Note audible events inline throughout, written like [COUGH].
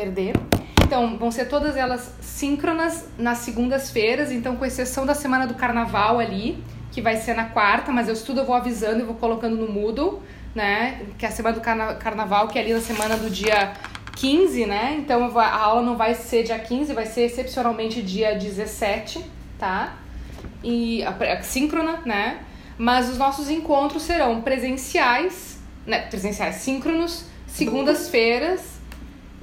perder. Então, vão ser todas elas síncronas nas segundas-feiras, então com exceção da semana do carnaval ali, que vai ser na quarta, mas eu estudo, eu vou avisando e vou colocando no Moodle, né? Que é a semana do carna carnaval, que é ali na semana do dia 15, né? Então vou, a aula não vai ser dia 15, vai ser excepcionalmente dia 17, tá? E a, a síncrona, né? Mas os nossos encontros serão presenciais, né? Presenciais síncronos, segundas-feiras.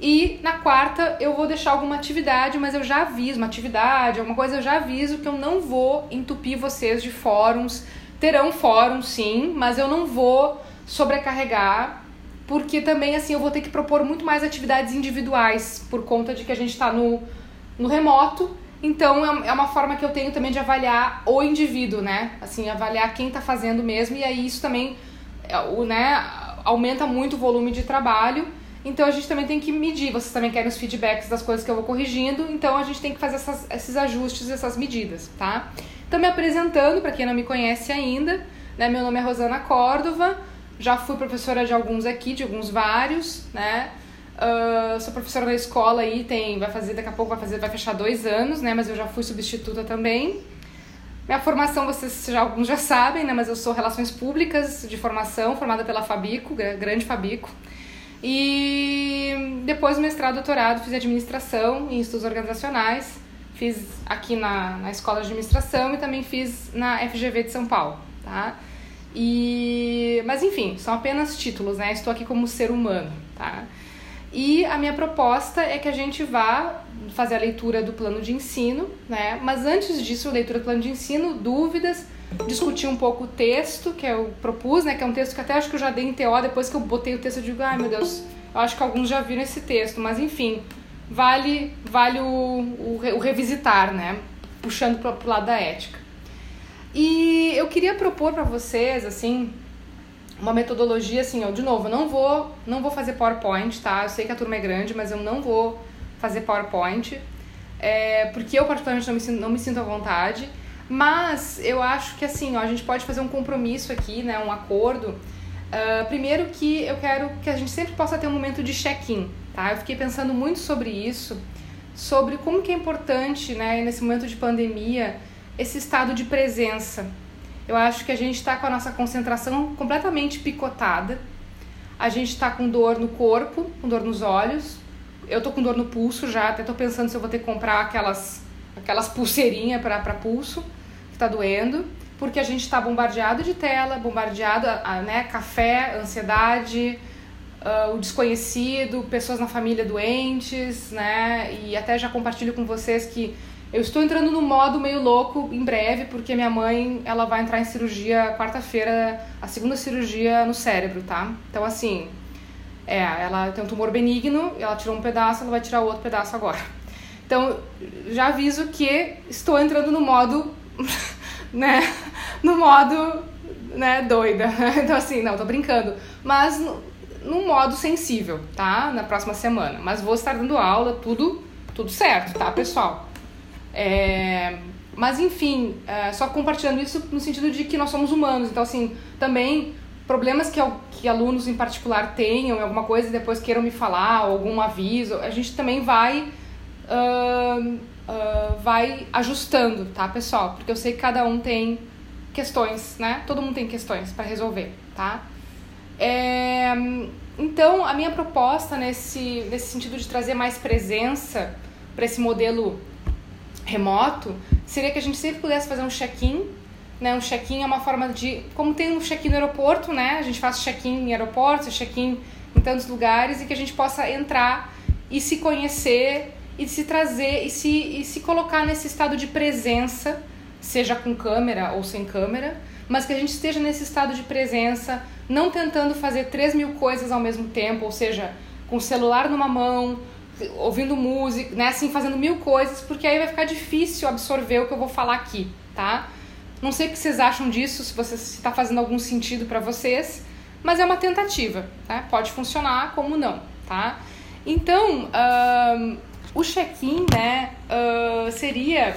E na quarta eu vou deixar alguma atividade, mas eu já aviso, uma atividade, alguma coisa, eu já aviso que eu não vou entupir vocês de fóruns. Terão fóruns, sim, mas eu não vou sobrecarregar porque também assim eu vou ter que propor muito mais atividades individuais por conta de que a gente está no, no remoto. Então é, é uma forma que eu tenho também de avaliar o indivíduo, né? Assim, avaliar quem está fazendo mesmo e aí isso também é, né, aumenta muito o volume de trabalho. Então a gente também tem que medir. Vocês também querem os feedbacks das coisas que eu vou corrigindo, então a gente tem que fazer essas, esses ajustes, essas medidas, tá? Então me apresentando para quem não me conhece ainda, né? Meu nome é Rosana Córdova. Já fui professora de alguns aqui, de alguns vários, né? Uh, sou professora da escola aí, tem, vai fazer, daqui a pouco vai fazer, vai fechar dois anos, né? Mas eu já fui substituta também. Minha formação, vocês já, alguns já sabem, né? Mas eu sou Relações Públicas de formação, formada pela Fabico, grande Fabico. E depois mestrado, doutorado, fiz administração em estudos organizacionais. Fiz aqui na, na Escola de Administração e também fiz na FGV de São Paulo, tá? E, mas enfim, são apenas títulos, né? Estou aqui como ser humano, tá? E a minha proposta é que a gente vá fazer a leitura do plano de ensino, né? Mas antes disso, leitura do plano de ensino, dúvidas, discutir um pouco o texto que eu propus, né? Que é um texto que até acho que eu já dei em TO, depois que eu botei o texto eu digo, ai meu Deus, eu acho que alguns já viram esse texto, mas enfim, vale, vale o, o, o revisitar, né? Puxando para o lado da ética. E eu queria propor para vocês, assim, uma metodologia, assim, ó, de novo, eu não vou, não vou fazer PowerPoint, tá? Eu sei que a turma é grande, mas eu não vou fazer PowerPoint, é, porque eu particularmente não me, sinto, não me sinto à vontade, mas eu acho que, assim, ó, a gente pode fazer um compromisso aqui, né, um acordo, uh, primeiro que eu quero que a gente sempre possa ter um momento de check-in, tá? Eu fiquei pensando muito sobre isso, sobre como que é importante, né, nesse momento de pandemia, esse estado de presença. Eu acho que a gente está com a nossa concentração completamente picotada. A gente está com dor no corpo, com dor nos olhos. Eu tô com dor no pulso já, até tô pensando se eu vou ter que comprar aquelas, aquelas pulseirinhas para pulso, que tá doendo. Porque a gente está bombardeado de tela, bombardeado, né, café, ansiedade, uh, o desconhecido, pessoas na família doentes, né? E até já compartilho com vocês que eu estou entrando no modo meio louco em breve, porque minha mãe ela vai entrar em cirurgia quarta-feira, a segunda cirurgia no cérebro, tá? Então, assim, é, ela tem um tumor benigno, ela tirou um pedaço, ela vai tirar o outro pedaço agora. Então, já aviso que estou entrando no modo, [LAUGHS] né? No modo, né, doida. [LAUGHS] Então, assim, não, tô brincando. Mas no modo sensível, tá? Na próxima semana. Mas vou estar dando aula, tudo, tudo certo, tá, pessoal? É, mas enfim, é, só compartilhando isso no sentido de que nós somos humanos. Então, assim, também problemas que, que alunos em particular tenham, alguma coisa e depois queiram me falar, algum aviso, a gente também vai. Uh, uh, vai ajustando, tá, pessoal? Porque eu sei que cada um tem questões, né? Todo mundo tem questões para resolver, tá? É, então, a minha proposta nesse, nesse sentido de trazer mais presença para esse modelo remoto, seria que a gente sempre pudesse fazer um check-in, né? Um check-in é uma forma de, como tem um check-in no aeroporto, né? A gente faz check-in em aeroportos, check-in em tantos lugares e que a gente possa entrar e se conhecer e se trazer e se, e se colocar nesse estado de presença, seja com câmera ou sem câmera, mas que a gente esteja nesse estado de presença, não tentando fazer 3 mil coisas ao mesmo tempo, ou seja, com o celular numa mão, ouvindo música, né, assim, fazendo mil coisas, porque aí vai ficar difícil absorver o que eu vou falar aqui, tá? Não sei o que vocês acham disso, se você está fazendo algum sentido para vocês, mas é uma tentativa, tá? Pode funcionar como não, tá? Então, o check-in, né, uh, seria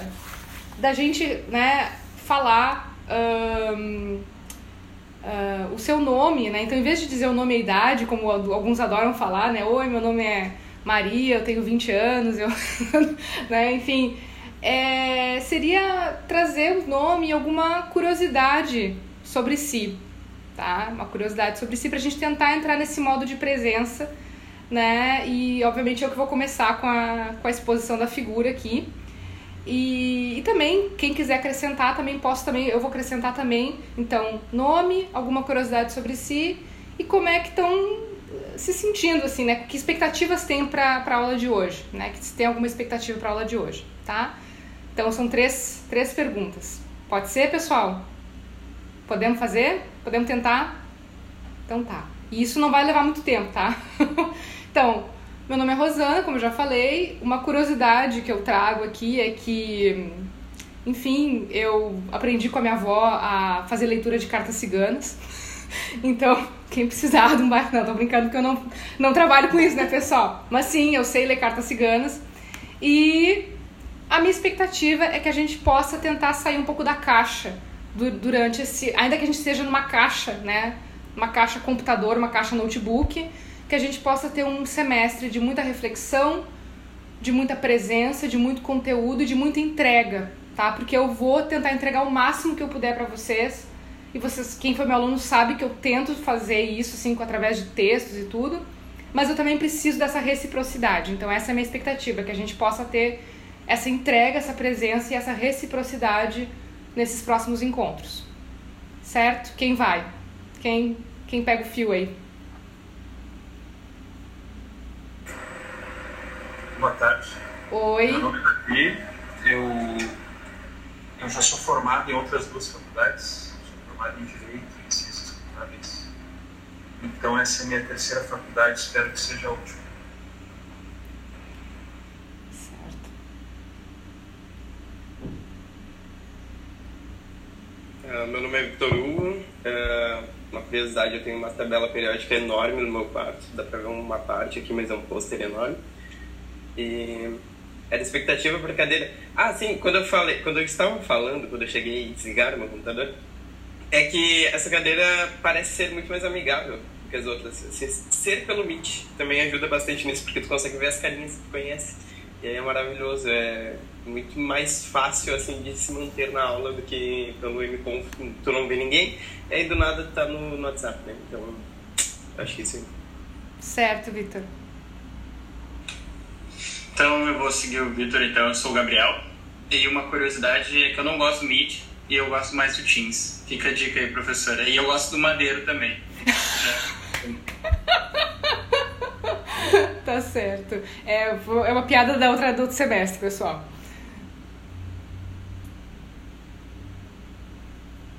da gente, né, falar uh, o seu nome, né? Então, em vez de dizer o nome e a idade, como alguns adoram falar, né? Oi, meu nome é Maria, eu tenho 20 anos, eu, [LAUGHS] né, enfim, é, seria trazer o nome e alguma curiosidade sobre si, tá? Uma curiosidade sobre si para a gente tentar entrar nesse modo de presença, né? E obviamente eu que vou começar com a, com a exposição da figura aqui. E, e também, quem quiser acrescentar, também posso também, eu vou acrescentar também, então, nome, alguma curiosidade sobre si e como é que estão se sentindo, assim, né? Que expectativas tem para a aula de hoje, né? Que se tem alguma expectativa para a aula de hoje, tá? Então, são três, três perguntas. Pode ser, pessoal? Podemos fazer? Podemos tentar? Então tá. E isso não vai levar muito tempo, tá? [LAUGHS] então, meu nome é Rosana, como eu já falei. Uma curiosidade que eu trago aqui é que, enfim, eu aprendi com a minha avó a fazer leitura de cartas ciganas. [LAUGHS] [LAUGHS] Então, quem precisar de um bairro. Não, tô brincando que eu não, não trabalho com isso, né, pessoal? Mas sim, eu sei ler cartas ciganas. E a minha expectativa é que a gente possa tentar sair um pouco da caixa durante esse. Ainda que a gente esteja numa caixa, né? Uma caixa computador, uma caixa notebook, que a gente possa ter um semestre de muita reflexão, de muita presença, de muito conteúdo e de muita entrega, tá? Porque eu vou tentar entregar o máximo que eu puder para vocês. E vocês, quem foi meu aluno sabe que eu tento fazer isso assim através de textos e tudo, mas eu também preciso dessa reciprocidade. Então essa é a minha expectativa, que a gente possa ter essa entrega, essa presença e essa reciprocidade nesses próximos encontros. Certo? Quem vai? Quem, quem pega o fio aí? Boa tarde. Oi. Meu nome é Davi. Eu, eu já sou formado em outras duas faculdades. Sou formado em Direito e em Ciências Contábeis. Então essa é a minha terceira faculdade. Espero que seja a última. Uh, meu nome é Victor Hugo. Uh, uma curiosidade, eu tenho uma tabela periódica enorme no meu quarto. Dá pra ver uma parte aqui, mas é um pôster enorme. E era expectativa para cadeira. Ah, sim, quando eu falei, quando eu estava falando, quando eu cheguei e desligaram meu computador, é que essa cadeira parece ser muito mais amigável que as outras. Ser pelo Meet também ajuda bastante nisso, porque tu consegue ver as carinhas que tu conhece. E aí é maravilhoso, é muito mais fácil assim de se manter na aula do que pelo MConf, tu não vê ninguém, e aí do nada tá no, no WhatsApp, né? Então, acho que sim. Certo, Vitor. Então eu vou seguir o Vitor, então eu sou o Gabriel. E uma curiosidade é que eu não gosto do Meet e eu gosto mais do Teams. Fica a dica aí, professora. E eu gosto do Madeiro também. [LAUGHS] tá certo. É, é uma piada da outra do outro semestre, pessoal.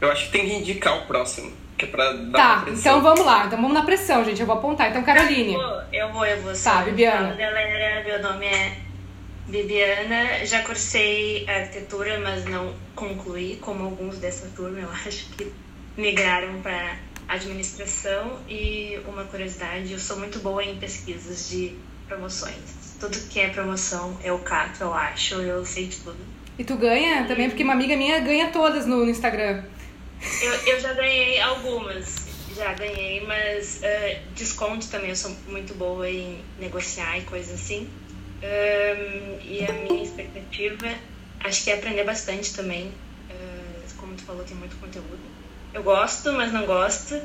Eu acho que tem que indicar o próximo. Que é pra dar tá, então vamos lá. Então vamos na pressão, gente. Eu vou apontar. Então, Caroline. Eu vou, eu vou. Eu vou tá, Bibiana. Fala, galera. Meu nome é Bibiana. Já cursei arquitetura, mas não concluí, como alguns dessa turma, eu acho que migraram para administração. E uma curiosidade, eu sou muito boa em pesquisas de promoções. Tudo que é promoção eu cato, eu acho, eu sei de tudo. E tu ganha também? Porque uma amiga minha ganha todas no, no Instagram. Eu, eu já ganhei algumas, já ganhei, mas uh, desconto também, eu sou muito boa em negociar e coisas assim. Um, e a minha expectativa, acho que é aprender bastante também. Uh, como tu falou, tem muito conteúdo. Eu gosto, mas não gosto.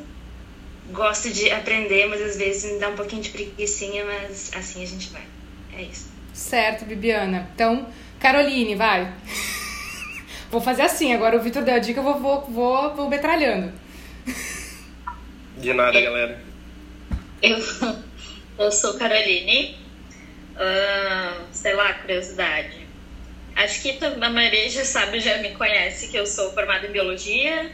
Gosto de aprender, mas às vezes me dá um pouquinho de preguiçinha, mas assim a gente vai. É isso. Certo, Bibiana. Então, Caroline, vai. [LAUGHS] Vou fazer assim, agora o Vitor deu a dica, eu vou, vou, vou, vou metralhando. De nada, galera. Eu, eu sou Caroline. Uh, sei lá, curiosidade. Acho que a maioria já sabe, já me conhece, que eu sou formada em biologia.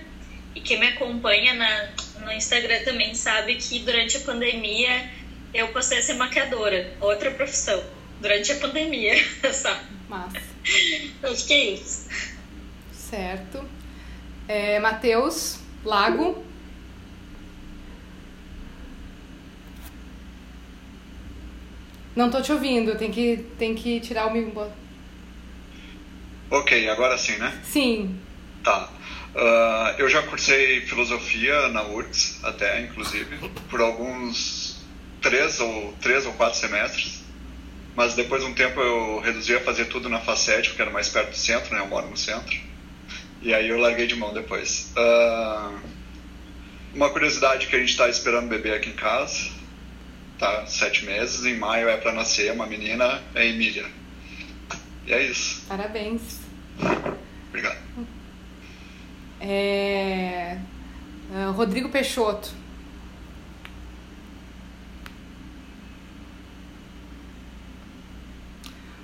E quem me acompanha na, no Instagram também sabe que durante a pandemia eu passei a ser maquiadora, outra profissão. Durante a pandemia, [LAUGHS] sabe? Massa. Acho que é isso. Certo. É, Matheus, Lago. Não tô te ouvindo, tem que, tem que tirar o microfone. Ok, agora sim, né? Sim. Tá. Uh, eu já cursei filosofia na URGS, até, inclusive, por alguns três ou, três ou quatro semestres. mas depois de um tempo eu reduzi a fazer tudo na Facete, porque era mais perto do centro, né? Eu moro no centro. E aí eu larguei de mão depois. Uh, uma curiosidade que a gente está esperando bebê aqui em casa, tá? Sete meses, em maio é para nascer uma menina, é Emília. E é isso. Parabéns. Obrigado. É... Uh, Rodrigo Peixoto.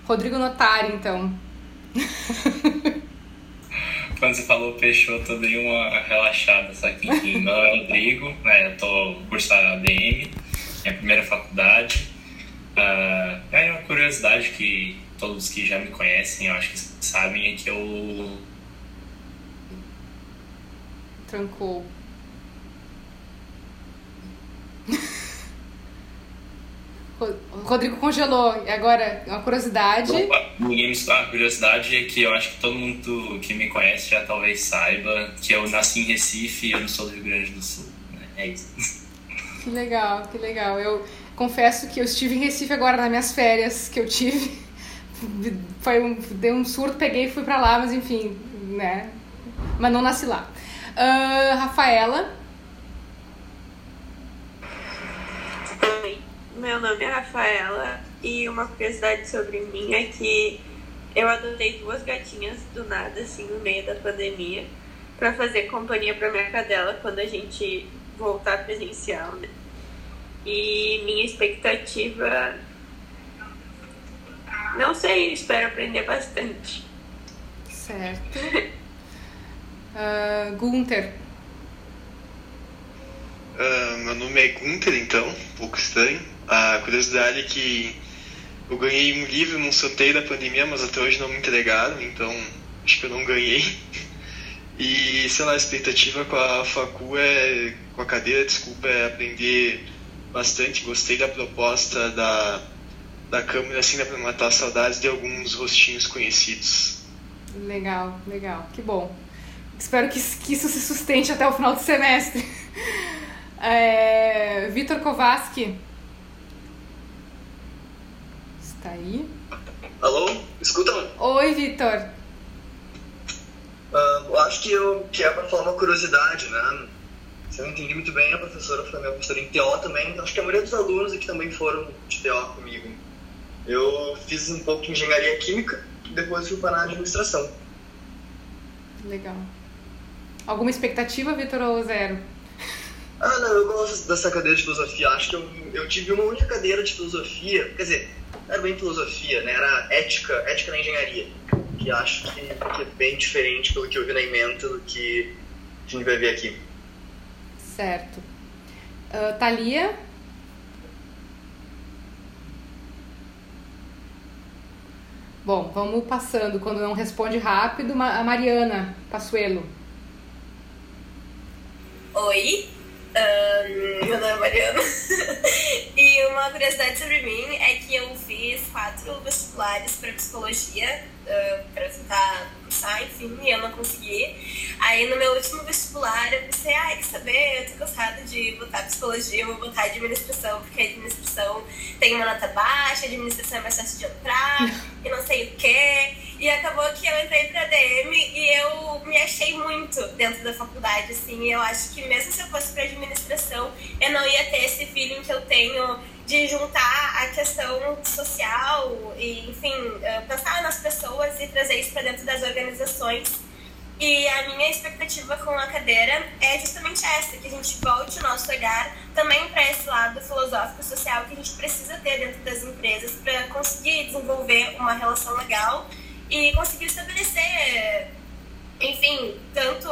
Rodrigo Notari, então. [LAUGHS] Quando você falou Peixoto, eu dei uma relaxada, só que enfim, meu nome é Rodrigo, né, eu tô cursando ADM, minha primeira faculdade. Uh, é uma curiosidade que todos que já me conhecem, eu acho que sabem, é que eu. Trancou. [LAUGHS] Rodrigo congelou. E agora, uma curiosidade. Opa, ninguém me a curiosidade é que eu acho que todo mundo que me conhece já talvez saiba que eu nasci em Recife e eu não sou do Rio Grande do Sul. Né? É isso. Que legal, que legal. Eu confesso que eu estive em Recife agora nas minhas férias que eu tive. Foi um, dei um surto, peguei e fui pra lá, mas enfim, né? Mas não nasci lá. Uh, Rafaela. Meu nome é Rafaela e uma curiosidade sobre mim é que eu adotei duas gatinhas do nada, assim, no meio da pandemia, para fazer companhia para minha cadela quando a gente voltar presencial, né? E minha expectativa. Não sei, espero aprender bastante. Certo. uh, [LAUGHS] Gunther. Uh, meu nome é Gunther, então, um pouco estranho. A curiosidade é que eu ganhei um livro num sorteio da pandemia, mas até hoje não me entregaram, então acho que eu não ganhei. [LAUGHS] E, sei lá, a expectativa com a facu é, com a cadeira, desculpa, é aprender bastante. Gostei da proposta da, da câmera, assim, dá pra matar saudades de alguns rostinhos conhecidos. Legal, legal, que bom. Espero que, que isso se sustente até o final do semestre. [LAUGHS] É, Vitor Kovaski, Tá aí? Alô? Escutam? Oi, Vitor. Uh, eu acho que eu que é para falar uma curiosidade, né? Se eu não entendi muito bem, a professora foi minha professora em TO também. Acho que a maioria dos alunos aqui também foram de TO comigo. Eu fiz um pouco de engenharia química e depois fui para a administração. Legal. Alguma expectativa, Vitor, ou zero? Ah, não, eu gosto dessa cadeira de filosofia. Acho que eu, eu tive uma única cadeira de filosofia, quer dizer, era bem filosofia, né? Era ética, ética na engenharia, que acho que, que é bem diferente pelo que eu vi na ementa do que a gente vai ver aqui. Certo. Uh, Thalia? Bom, vamos passando. Quando não responde rápido, a Mariana Passuelo. Oi, um, meu nome é Mariana. [LAUGHS] e uma curiosidade sobre mim é que eu fiz quatro vestibulares para psicologia, uh, para tentar cursar, enfim, e eu não consegui. Aí no meu último vestibular eu pensei, ai, quer saber, eu tô cansada de botar psicologia, vou botar administração, porque a administração tem uma nota baixa, a administração é mais fácil de entrar, [LAUGHS] e não sei o quê. E acabou que eu entrei pra DM e eu me achei muito dentro da faculdade, assim. Eu acho que mesmo se eu fosse pra administração, eu não ia ter esse feeling que eu tenho de juntar a questão social e, enfim, eh, pensar nas pessoas e trazer isso para dentro das organizações. E a minha expectativa com a cadeira é justamente essa, que a gente volte o nosso olhar também para esse lado filosófico social que a gente precisa ter dentro das empresas para conseguir desenvolver uma relação legal e conseguir estabelecer, enfim, tanto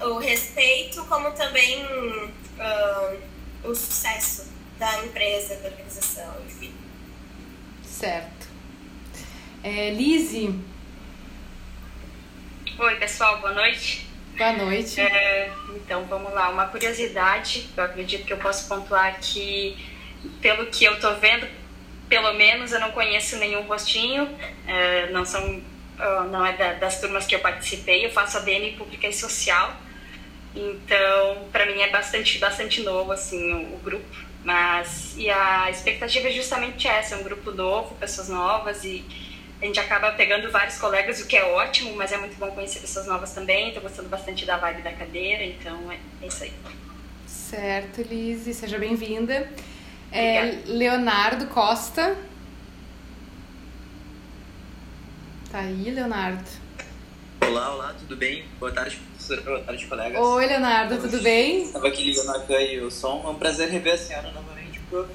o respeito como também uh, o sucesso da empresa, da organização, enfim. Certo. É, Lise. Oi, pessoal, boa noite. Boa noite. É, então, vamos lá. Uma curiosidade, eu acredito que eu posso pontuar que, pelo que eu tô vendo, pelo menos eu não conheço nenhum rostinho, é, não são não é da, das turmas que eu participei, eu faço ADN Pública e Social, então para mim é bastante bastante novo assim o, o grupo, Mas, e a expectativa é justamente essa, é um grupo novo, pessoas novas e a gente acaba pegando vários colegas, o que é ótimo, mas é muito bom conhecer pessoas novas também. Estou gostando bastante da vibe da cadeira, então é, é isso aí. Certo, Elise, seja bem-vinda. É, Leonardo Costa. Tá aí, Leonardo. Olá, olá, tudo bem? Boa tarde, professora. Boa tarde, colegas. Oi, Leonardo, tudo bem? Estava aqui ligando a câmera e o som. É um prazer rever a senhora novamente, prof.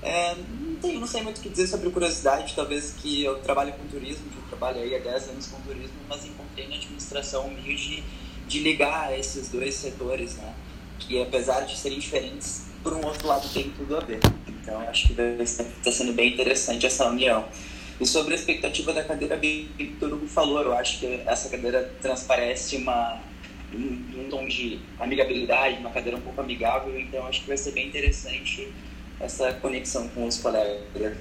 É, não, tenho, não sei muito o que dizer sobre curiosidade, talvez que eu trabalho com turismo, que eu trabalho aí há 10 anos com turismo, mas encontrei na administração um meio de, de ligar esses dois setores, né? Que apesar de serem diferentes, por um outro lado tem tudo a ver. Então acho que está sendo bem interessante essa união. E sobre a expectativa da cadeira, bem que todo mundo falou, eu acho que essa cadeira transparece uma, um, um tom de amigabilidade, uma cadeira um pouco amigável, então acho que vai ser bem interessante essa conexão com os colegas.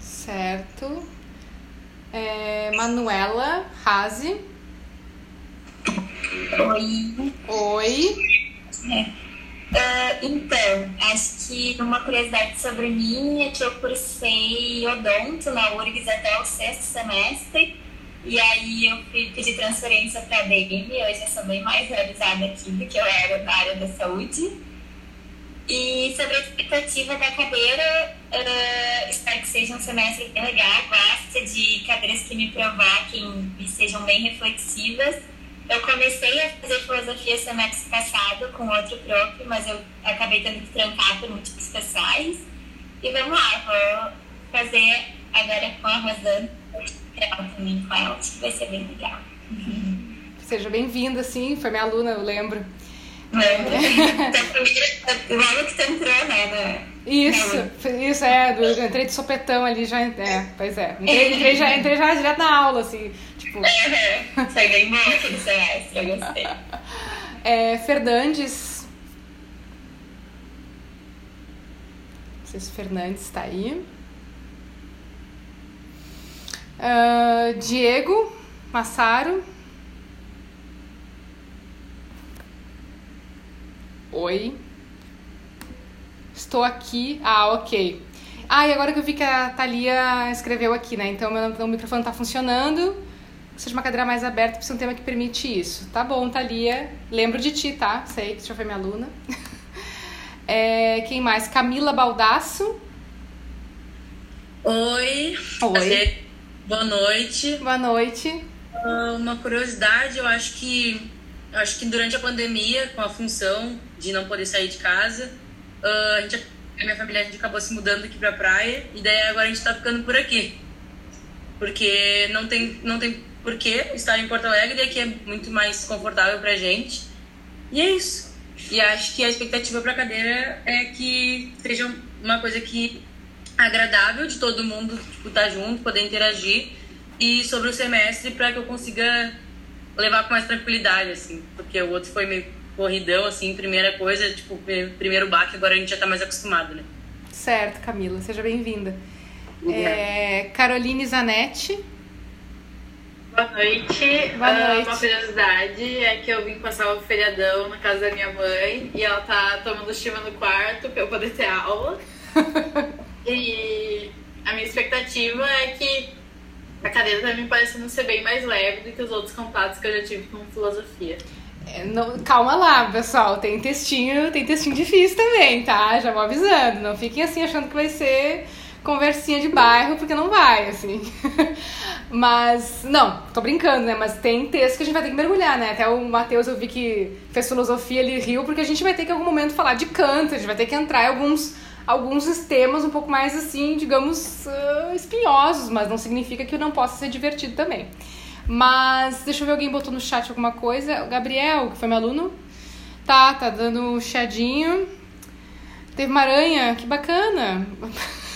Certo. É, Manuela Razi. Oi. Oi. É. Uh, então, acho que uma curiosidade sobre mim é que eu cursei odonto na URGS até o sexto semestre. E aí eu pedi transferência para a DM, hoje eu sou bem mais realizada aqui do que eu era na área da saúde. E sobre a expectativa da cadeira, uh, espero que seja um semestre legal. Gosto de cadeiras que me provoquem e sejam bem reflexivas. Eu comecei a fazer filosofia semestre passado com outro prof, mas eu acabei tendo que trancar por motivos pessoais. E vamos lá, vou fazer agora com a Rosana, também com ela, acho que vai ser bem legal. [LAUGHS] Seja bem-vinda, sim, foi minha aluna, eu lembro. Lembro. Logo que tu entrou, né? Isso, isso, é, eu entrei de sopetão ali, já, é, pois é, entrei, entrei, já, entrei já direto na aula, assim, tipo... Sai bem bom aquele semestre, eu gostei. É, Fernandes, não sei se Fernandes está aí. Uh, Diego Massaro. Oi. Estou aqui. Ah, ok. Ah, e agora que eu vi que a Thalia escreveu aqui, né? Então meu, meu microfone tá funcionando. Seja uma cadeira mais aberta, precisa um tema que permite isso. Tá bom, Thalia. Lembro de ti, tá? Sei que você já foi minha aluna. [LAUGHS] É, quem mais? Camila Baldasso. Oi. Oi. Boa noite. Boa noite. Uh, uma curiosidade, eu acho que eu acho que durante a pandemia, com a função de não poder sair de casa, uh, a, gente, a minha família a gente acabou se mudando aqui pra praia e daí agora a gente tá ficando por aqui. Porque não tem, não tem porquê estar em Porto Alegre aqui é muito mais confortável pra gente. E é isso. E acho que a expectativa pra cadeira é que seja uma coisa que agradável de todo mundo tipo, estar tá junto, poder interagir. E sobre o semestre, para que eu consiga levar com mais tranquilidade, assim. Porque o outro foi meio corridão, assim, primeira coisa, tipo, primeiro baque, agora a gente já tá mais acostumado, né? Certo, Camila, seja bem-vinda. É, Caroline Zanetti. Boa noite. Boa noite. Uh, uma curiosidade é que eu vim passar o feriadão na casa da minha mãe e ela tá tomando chuva no quarto pra eu poder ter aula. [LAUGHS] e a minha expectativa é que a cadeira tá me parecendo ser bem mais leve do que os outros contatos que eu já tive com filosofia. É, não, calma lá, pessoal. Tem textinho, tem textinho difícil também, tá? Já vou avisando. Não fiquem assim achando que vai ser conversinha de bairro, porque não vai, assim. [LAUGHS] Mas, não, tô brincando, né? Mas tem texto que a gente vai ter que mergulhar, né? Até o Matheus eu vi que fez filosofia, ele riu, porque a gente vai ter que em algum momento falar de canto, a gente vai ter que entrar em alguns, alguns temas um pouco mais, assim, digamos, uh, espinhosos, mas não significa que não possa ser divertido também. Mas, deixa eu ver, alguém botou no chat alguma coisa. O Gabriel, que foi meu aluno, tá, tá dando um chiadinho. Teve uma aranha, que bacana.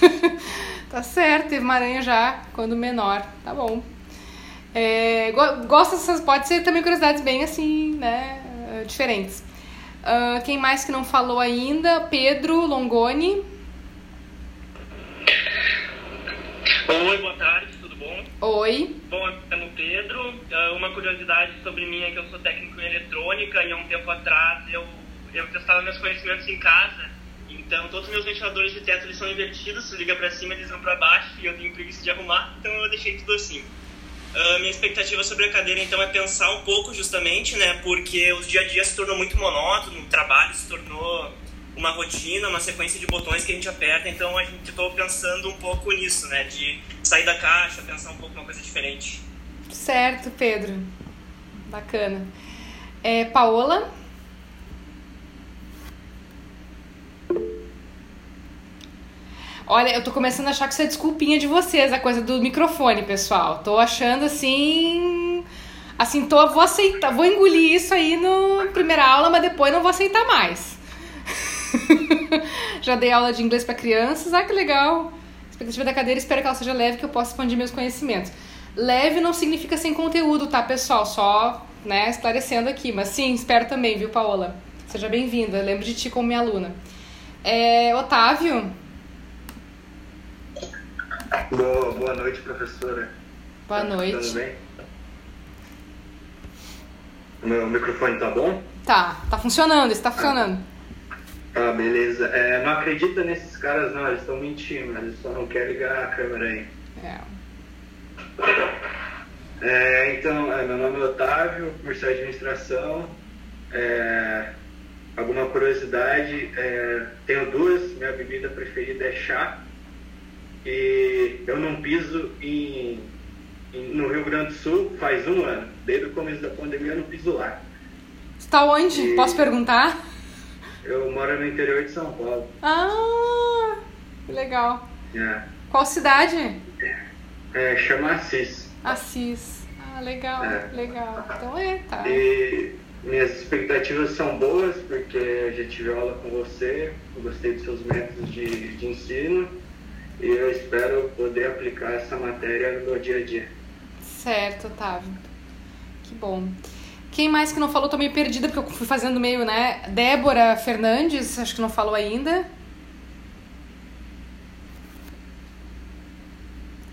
[LAUGHS] tá certo, teve uma aranha já quando menor, tá bom. É, gosto dessas, pode ser também curiosidades bem assim, né, diferentes. Uh, quem mais que não falou ainda? Pedro Longoni. Oi, boa tarde, tudo bom? Oi. Bom, eu me chamo Pedro. Uma curiosidade sobre mim é que eu sou técnico em eletrônica e há um tempo atrás eu, eu testava meus conhecimentos em casa Então, todos os meus ventiladores de teto eles são invertidos, se liga para cima, eles vão para baixo e eu tenho preguiça de arrumar, então eu deixei tudo assim. Uh, minha expectativa sobre a cadeira, então, é pensar um pouco, justamente, né? Porque o dia a dia se tornou muito monótono, o trabalho se tornou uma rotina, uma sequência de botões que a gente aperta, então a gente estou pensando um pouco nisso, né? De sair da caixa, pensar um pouco uma coisa diferente. Certo, Pedro. Bacana. É, Paola? Olha, eu tô começando a achar que isso é desculpinha de vocês, a coisa do microfone, pessoal. Tô achando assim. Assim, tô, vou aceitar, vou engolir isso aí no primeira aula, mas depois não vou aceitar mais. [LAUGHS] Já dei aula de inglês para crianças, ah, que legal. Expectativa da cadeira, espero que ela seja leve, que eu possa expandir meus conhecimentos. Leve não significa sem conteúdo, tá, pessoal? Só, né, esclarecendo aqui. Mas sim, espero também, viu, Paola? Seja bem-vinda. Lembro de ti como minha aluna. É, Otávio? Boa, boa noite, professora. Boa noite. Tudo bem? O meu microfone tá bom? Tá, tá funcionando, está funcionando. Tá, beleza. É, não acredita nesses caras não, eles estão mentindo, eles só não querem ligar a câmera aí. É. É, então, é, meu nome é Otávio, curso de administração. É, alguma curiosidade, é, tenho duas, minha bebida preferida é chá. E eu não piso em, em, no Rio Grande do Sul faz um ano. Desde o começo da pandemia eu não piso lá. Está onde? E Posso perguntar? Eu moro no interior de São Paulo. Ah, que legal. É. Qual cidade? É, chama Assis. Assis. Ah, legal, é. legal. Então é, tá. E minhas expectativas são boas, porque eu já tive aula com você, eu gostei dos seus métodos de, de ensino e eu espero poder aplicar essa matéria no meu dia a dia. Certo, Otávio. Que bom. Quem mais que não falou? Tô meio perdida porque eu fui fazendo meio, né? Débora Fernandes, acho que não falou ainda.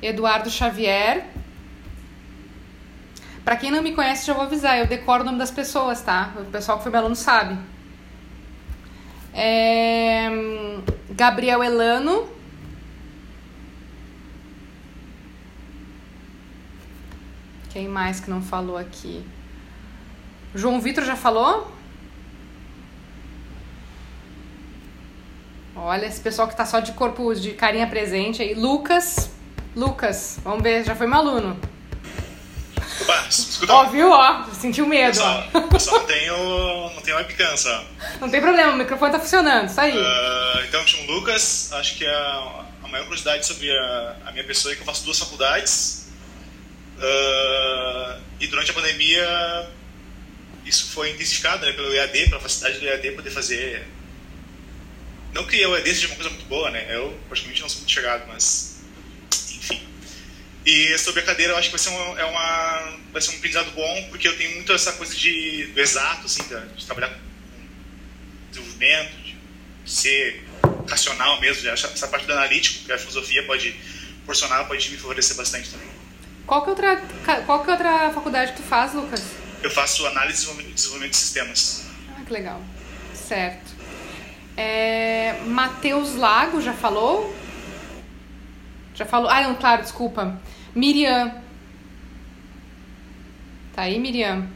Eduardo Xavier. Para quem não me conhece, já vou avisar, eu decoro o nome das pessoas, tá? O pessoal que foi meu aluno sabe. É... Gabriel Elano. Quem mais que não falou aqui? João Vitor já falou? Olha, esse pessoal que tá só de corpo, de carinha presente aí. Lucas. Lucas, vamos ver, já foi meu aluno. Opa, escuta. Ó, viu? Ó, sentiu medo. Só, eu só não tenho, não tenho webcam, só. Não tem problema, o microfone tá funcionando, isso aí. Uh, então, tinha um Lucas, acho que a, a maior curiosidade sobre a, a, minha pessoa é que eu faço duas faculdades. Uh, e durante a pandemia, isso foi intensificado né, pelo EAD, pela facilidade do EAD poder fazer. Não que o EAD seja uma coisa muito boa, né? Eu praticamente não sou muito chegado, mas e sobre a cadeira, eu acho que vai ser, uma, é uma, vai ser um aprendizado bom, porque eu tenho muito essa coisa de, do exato, assim, de, trabalhar com desenvolvimento, de ser racional mesmo, essa parte do analítico que a filosofia pode proporcionar, pode me favorecer bastante também. Qual que é outra, qual que é outra faculdade que tu faz, Lucas? Eu faço análise e desenvolvimento de sistemas. Ah, que legal. Certo. É, Matheus Lago já falou? Já falou? Ah, não, claro, desculpa. Miriam. Tá aí, Miriam?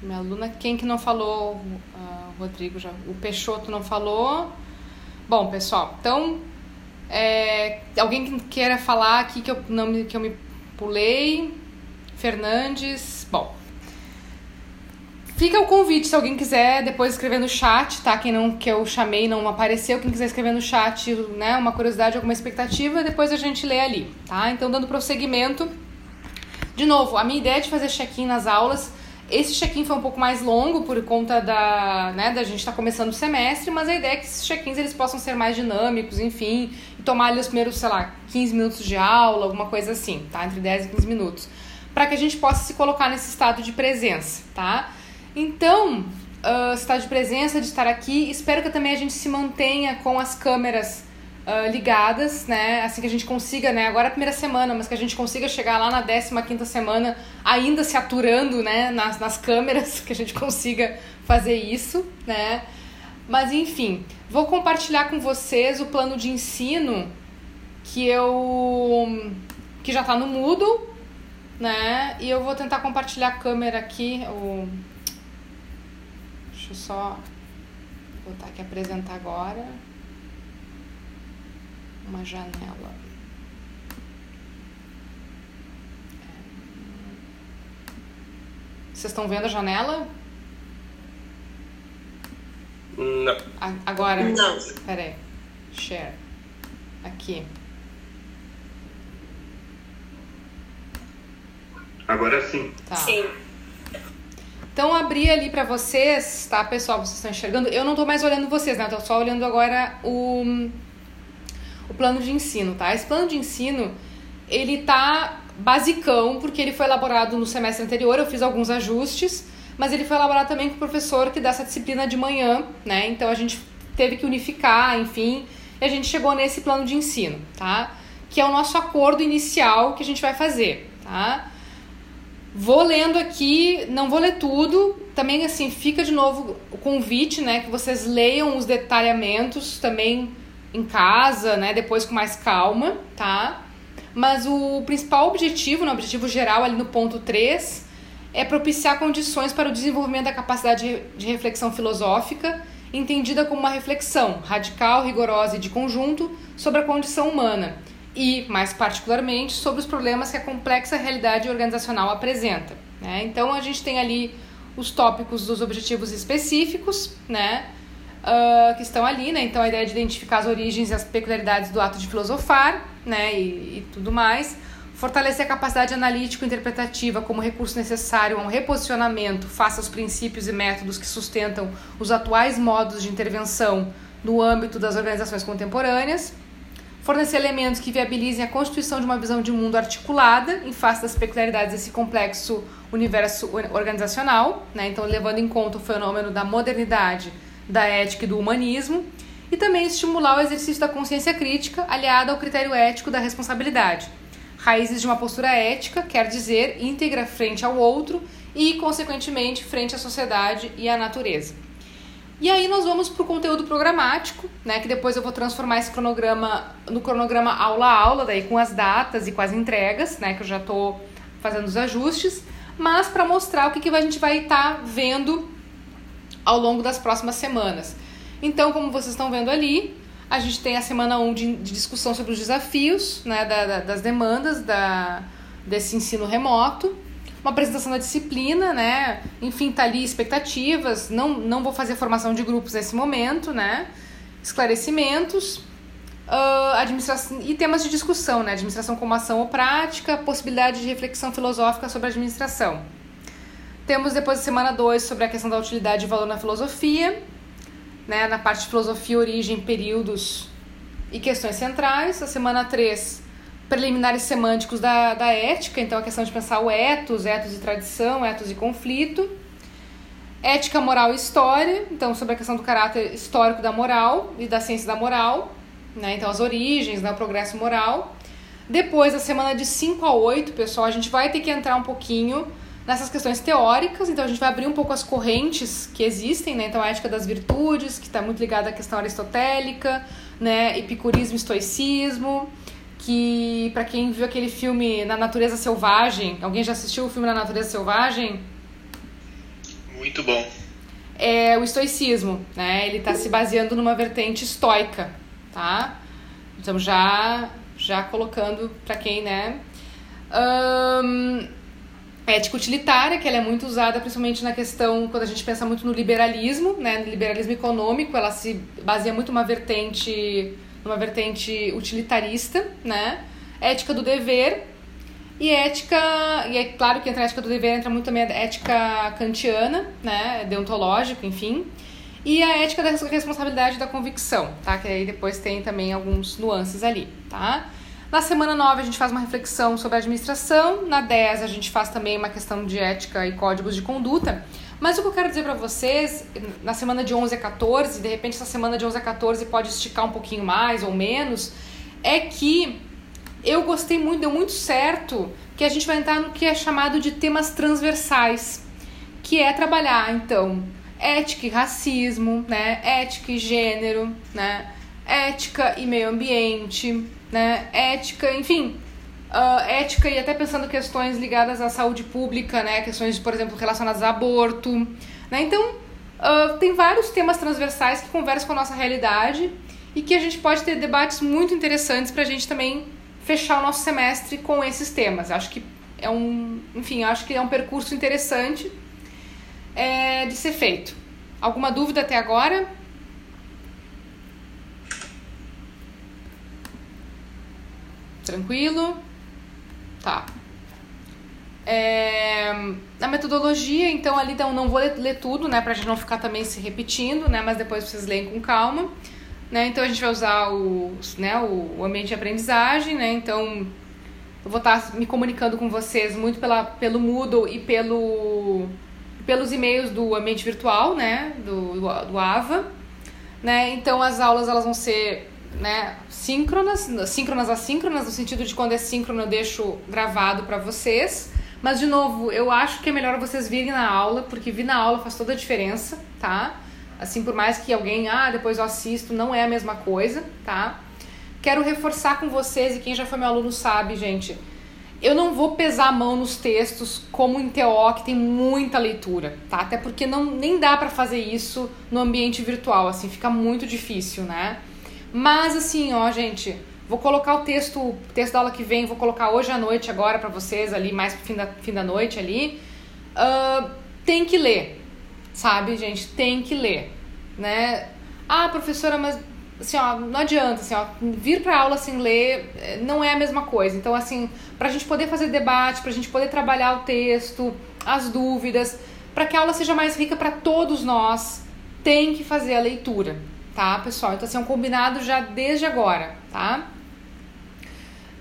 Minha aluna, quem que não falou? Uh, Rodrigo já. O Peixoto não falou. Bom, pessoal, então. É, alguém que queira falar aqui que eu, não, que eu me pulei? Fernandes. Bom, Fica o convite, se alguém quiser depois escrever no chat, tá? Quem não que eu chamei não apareceu, quem quiser escrever no chat, né, uma curiosidade, alguma expectativa, depois a gente lê ali, tá? Então, dando prosseguimento. De novo, a minha ideia de fazer check-in nas aulas, esse check-in foi um pouco mais longo por conta da, né, da gente estar tá começando o semestre, mas a ideia é que esses check-ins eles possam ser mais dinâmicos, enfim, e tomar ali os primeiros, sei lá, 15 minutos de aula, alguma coisa assim, tá? Entre 10 e 15 minutos, para que a gente possa se colocar nesse estado de presença, tá? Então, uh, está de presença, de estar aqui. Espero que também a gente se mantenha com as câmeras uh, ligadas, né? Assim que a gente consiga, né? Agora é a primeira semana, mas que a gente consiga chegar lá na 15 semana ainda se aturando, né? Nas, nas câmeras, [LAUGHS] que a gente consiga fazer isso, né? Mas enfim, vou compartilhar com vocês o plano de ensino que eu que já está no Moodle, né? E eu vou tentar compartilhar a câmera aqui, o Deixa eu só botar aqui apresentar agora uma janela. Vocês estão vendo a janela? Não. Agora? Não. Peraí. Share. Aqui. Agora sim. Tá. Sim. Então, abri ali para vocês, tá, pessoal? Vocês estão enxergando? Eu não tô mais olhando vocês, né? Eu tô só olhando agora o, o plano de ensino, tá? Esse plano de ensino, ele tá basicão, porque ele foi elaborado no semestre anterior, eu fiz alguns ajustes, mas ele foi elaborado também com o professor que dá essa disciplina de manhã, né? Então a gente teve que unificar, enfim, e a gente chegou nesse plano de ensino, tá? Que é o nosso acordo inicial que a gente vai fazer, tá? Vou lendo aqui, não vou ler tudo. Também assim, fica de novo o convite, né, que vocês leiam os detalhamentos também em casa, né, depois com mais calma, tá? Mas o principal objetivo, no objetivo geral ali no ponto 3, é propiciar condições para o desenvolvimento da capacidade de reflexão filosófica, entendida como uma reflexão radical, rigorosa e de conjunto sobre a condição humana e, mais particularmente, sobre os problemas que a complexa realidade organizacional apresenta. Né? Então, a gente tem ali os tópicos dos objetivos específicos, né? Uh, que estão ali, né? Então, a ideia de identificar as origens e as peculiaridades do ato de filosofar, né? E, e tudo mais. Fortalecer a capacidade analítico-interpretativa como recurso necessário a um reposicionamento face aos princípios e métodos que sustentam os atuais modos de intervenção no âmbito das organizações contemporâneas fornecer elementos que viabilizem a constituição de uma visão de mundo articulada em face das peculiaridades desse complexo universo organizacional, né? então levando em conta o fenômeno da modernidade, da ética e do humanismo, e também estimular o exercício da consciência crítica aliada ao critério ético da responsabilidade. Raízes de uma postura ética quer dizer íntegra frente ao outro e, consequentemente, frente à sociedade e à natureza. E aí nós vamos para o conteúdo programático, né? Que depois eu vou transformar esse cronograma no cronograma aula a aula, daí com as datas e com as entregas, né? Que eu já estou fazendo os ajustes, mas para mostrar o que, que a gente vai estar tá vendo ao longo das próximas semanas. Então, como vocês estão vendo ali, a gente tem a semana 1 de, de discussão sobre os desafios, né? Da, da, das demandas da, desse ensino remoto uma apresentação da disciplina, né? Enfim, tá ali expectativas. Não, não vou fazer formação de grupos nesse momento, né? Esclarecimentos. Uh, administração e temas de discussão, né? Administração como ação ou prática, possibilidade de reflexão filosófica sobre a administração. Temos depois a semana 2 sobre a questão da utilidade e valor na filosofia, né? Na parte de filosofia, origem, períodos e questões centrais. A semana 3 preliminares semânticos da, da ética, então a questão de pensar o etos, etos e tradição, etos e conflito. Ética, moral e história, então sobre a questão do caráter histórico da moral e da ciência da moral, né? então as origens, né? o progresso moral. Depois, a semana de 5 a 8, pessoal, a gente vai ter que entrar um pouquinho nessas questões teóricas, então a gente vai abrir um pouco as correntes que existem, né? Então a ética das virtudes, que está muito ligada à questão aristotélica, né? Epicurismo e estoicismo que para quem viu aquele filme Na Natureza Selvagem, alguém já assistiu o filme Na Natureza Selvagem? Muito bom. É o estoicismo, né? Ele está se baseando numa vertente estoica, tá? Então já já colocando para quem, né? Um, ética utilitária, que ela é muito usada principalmente na questão quando a gente pensa muito no liberalismo, né? No liberalismo econômico, ela se baseia muito numa vertente numa vertente utilitarista, né? Ética do dever e ética, e é claro que entre a ética do dever entra muito também a ética kantiana, né, deontológica, enfim, e a ética da responsabilidade da convicção, tá? Que aí depois tem também alguns nuances ali, tá? Na semana 9 a gente faz uma reflexão sobre a administração, na 10 a gente faz também uma questão de ética e códigos de conduta. Mas o que eu quero dizer para vocês, na semana de 11 a 14, de repente essa semana de 11 a 14 pode esticar um pouquinho mais ou menos, é que eu gostei muito, deu muito certo que a gente vai entrar no que é chamado de temas transversais, que é trabalhar, então, ética e racismo, né? Ética e gênero, né? Ética e meio ambiente, né? Ética, enfim, uh, ética e até pensando questões ligadas à saúde pública, né? Questões, por exemplo, relacionadas a aborto, né? Então, uh, tem vários temas transversais que conversam com a nossa realidade e que a gente pode ter debates muito interessantes para a gente também fechar o nosso semestre com esses temas. Acho que é um, enfim, acho que é um percurso interessante é, de ser feito. Alguma dúvida até agora? Tranquilo? Tá. É, na metodologia, então ali então, não vou ler, ler, tudo, né, pra gente não ficar também se repetindo, né, mas depois vocês leem com calma, né, então a gente vai usar o, né, o, ambiente de aprendizagem, né, então eu vou estar me comunicando com vocês muito pela, pelo Moodle e pelo, pelos e-mails do ambiente virtual, né, do, do AVA, né, então as aulas elas vão ser né, síncronas, síncronas assíncronas, no sentido de quando é síncrono eu deixo gravado para vocês. Mas, de novo, eu acho que é melhor vocês virem na aula, porque vir na aula faz toda a diferença, tá? Assim, por mais que alguém, ah, depois eu assisto, não é a mesma coisa, tá? Quero reforçar com vocês, e quem já foi meu aluno sabe, gente, eu não vou pesar a mão nos textos como em TO, que tem muita leitura, tá? Até porque não, nem dá para fazer isso no ambiente virtual, assim, fica muito difícil, né? Mas assim, ó, gente, vou colocar o texto, o texto da aula que vem, vou colocar hoje à noite agora para vocês ali, mais pro fim da, fim da noite ali. Uh, tem que ler, sabe, gente? Tem que ler, né? Ah, professora, mas assim, ó, não adianta, assim, ó, vir pra aula sem ler eh, não é a mesma coisa. Então, assim, pra gente poder fazer debate, pra gente poder trabalhar o texto, as dúvidas, para que a aula seja mais rica para todos nós, tem que fazer a leitura, tá, pessoal? Então, assim, é um combinado já desde agora, tá?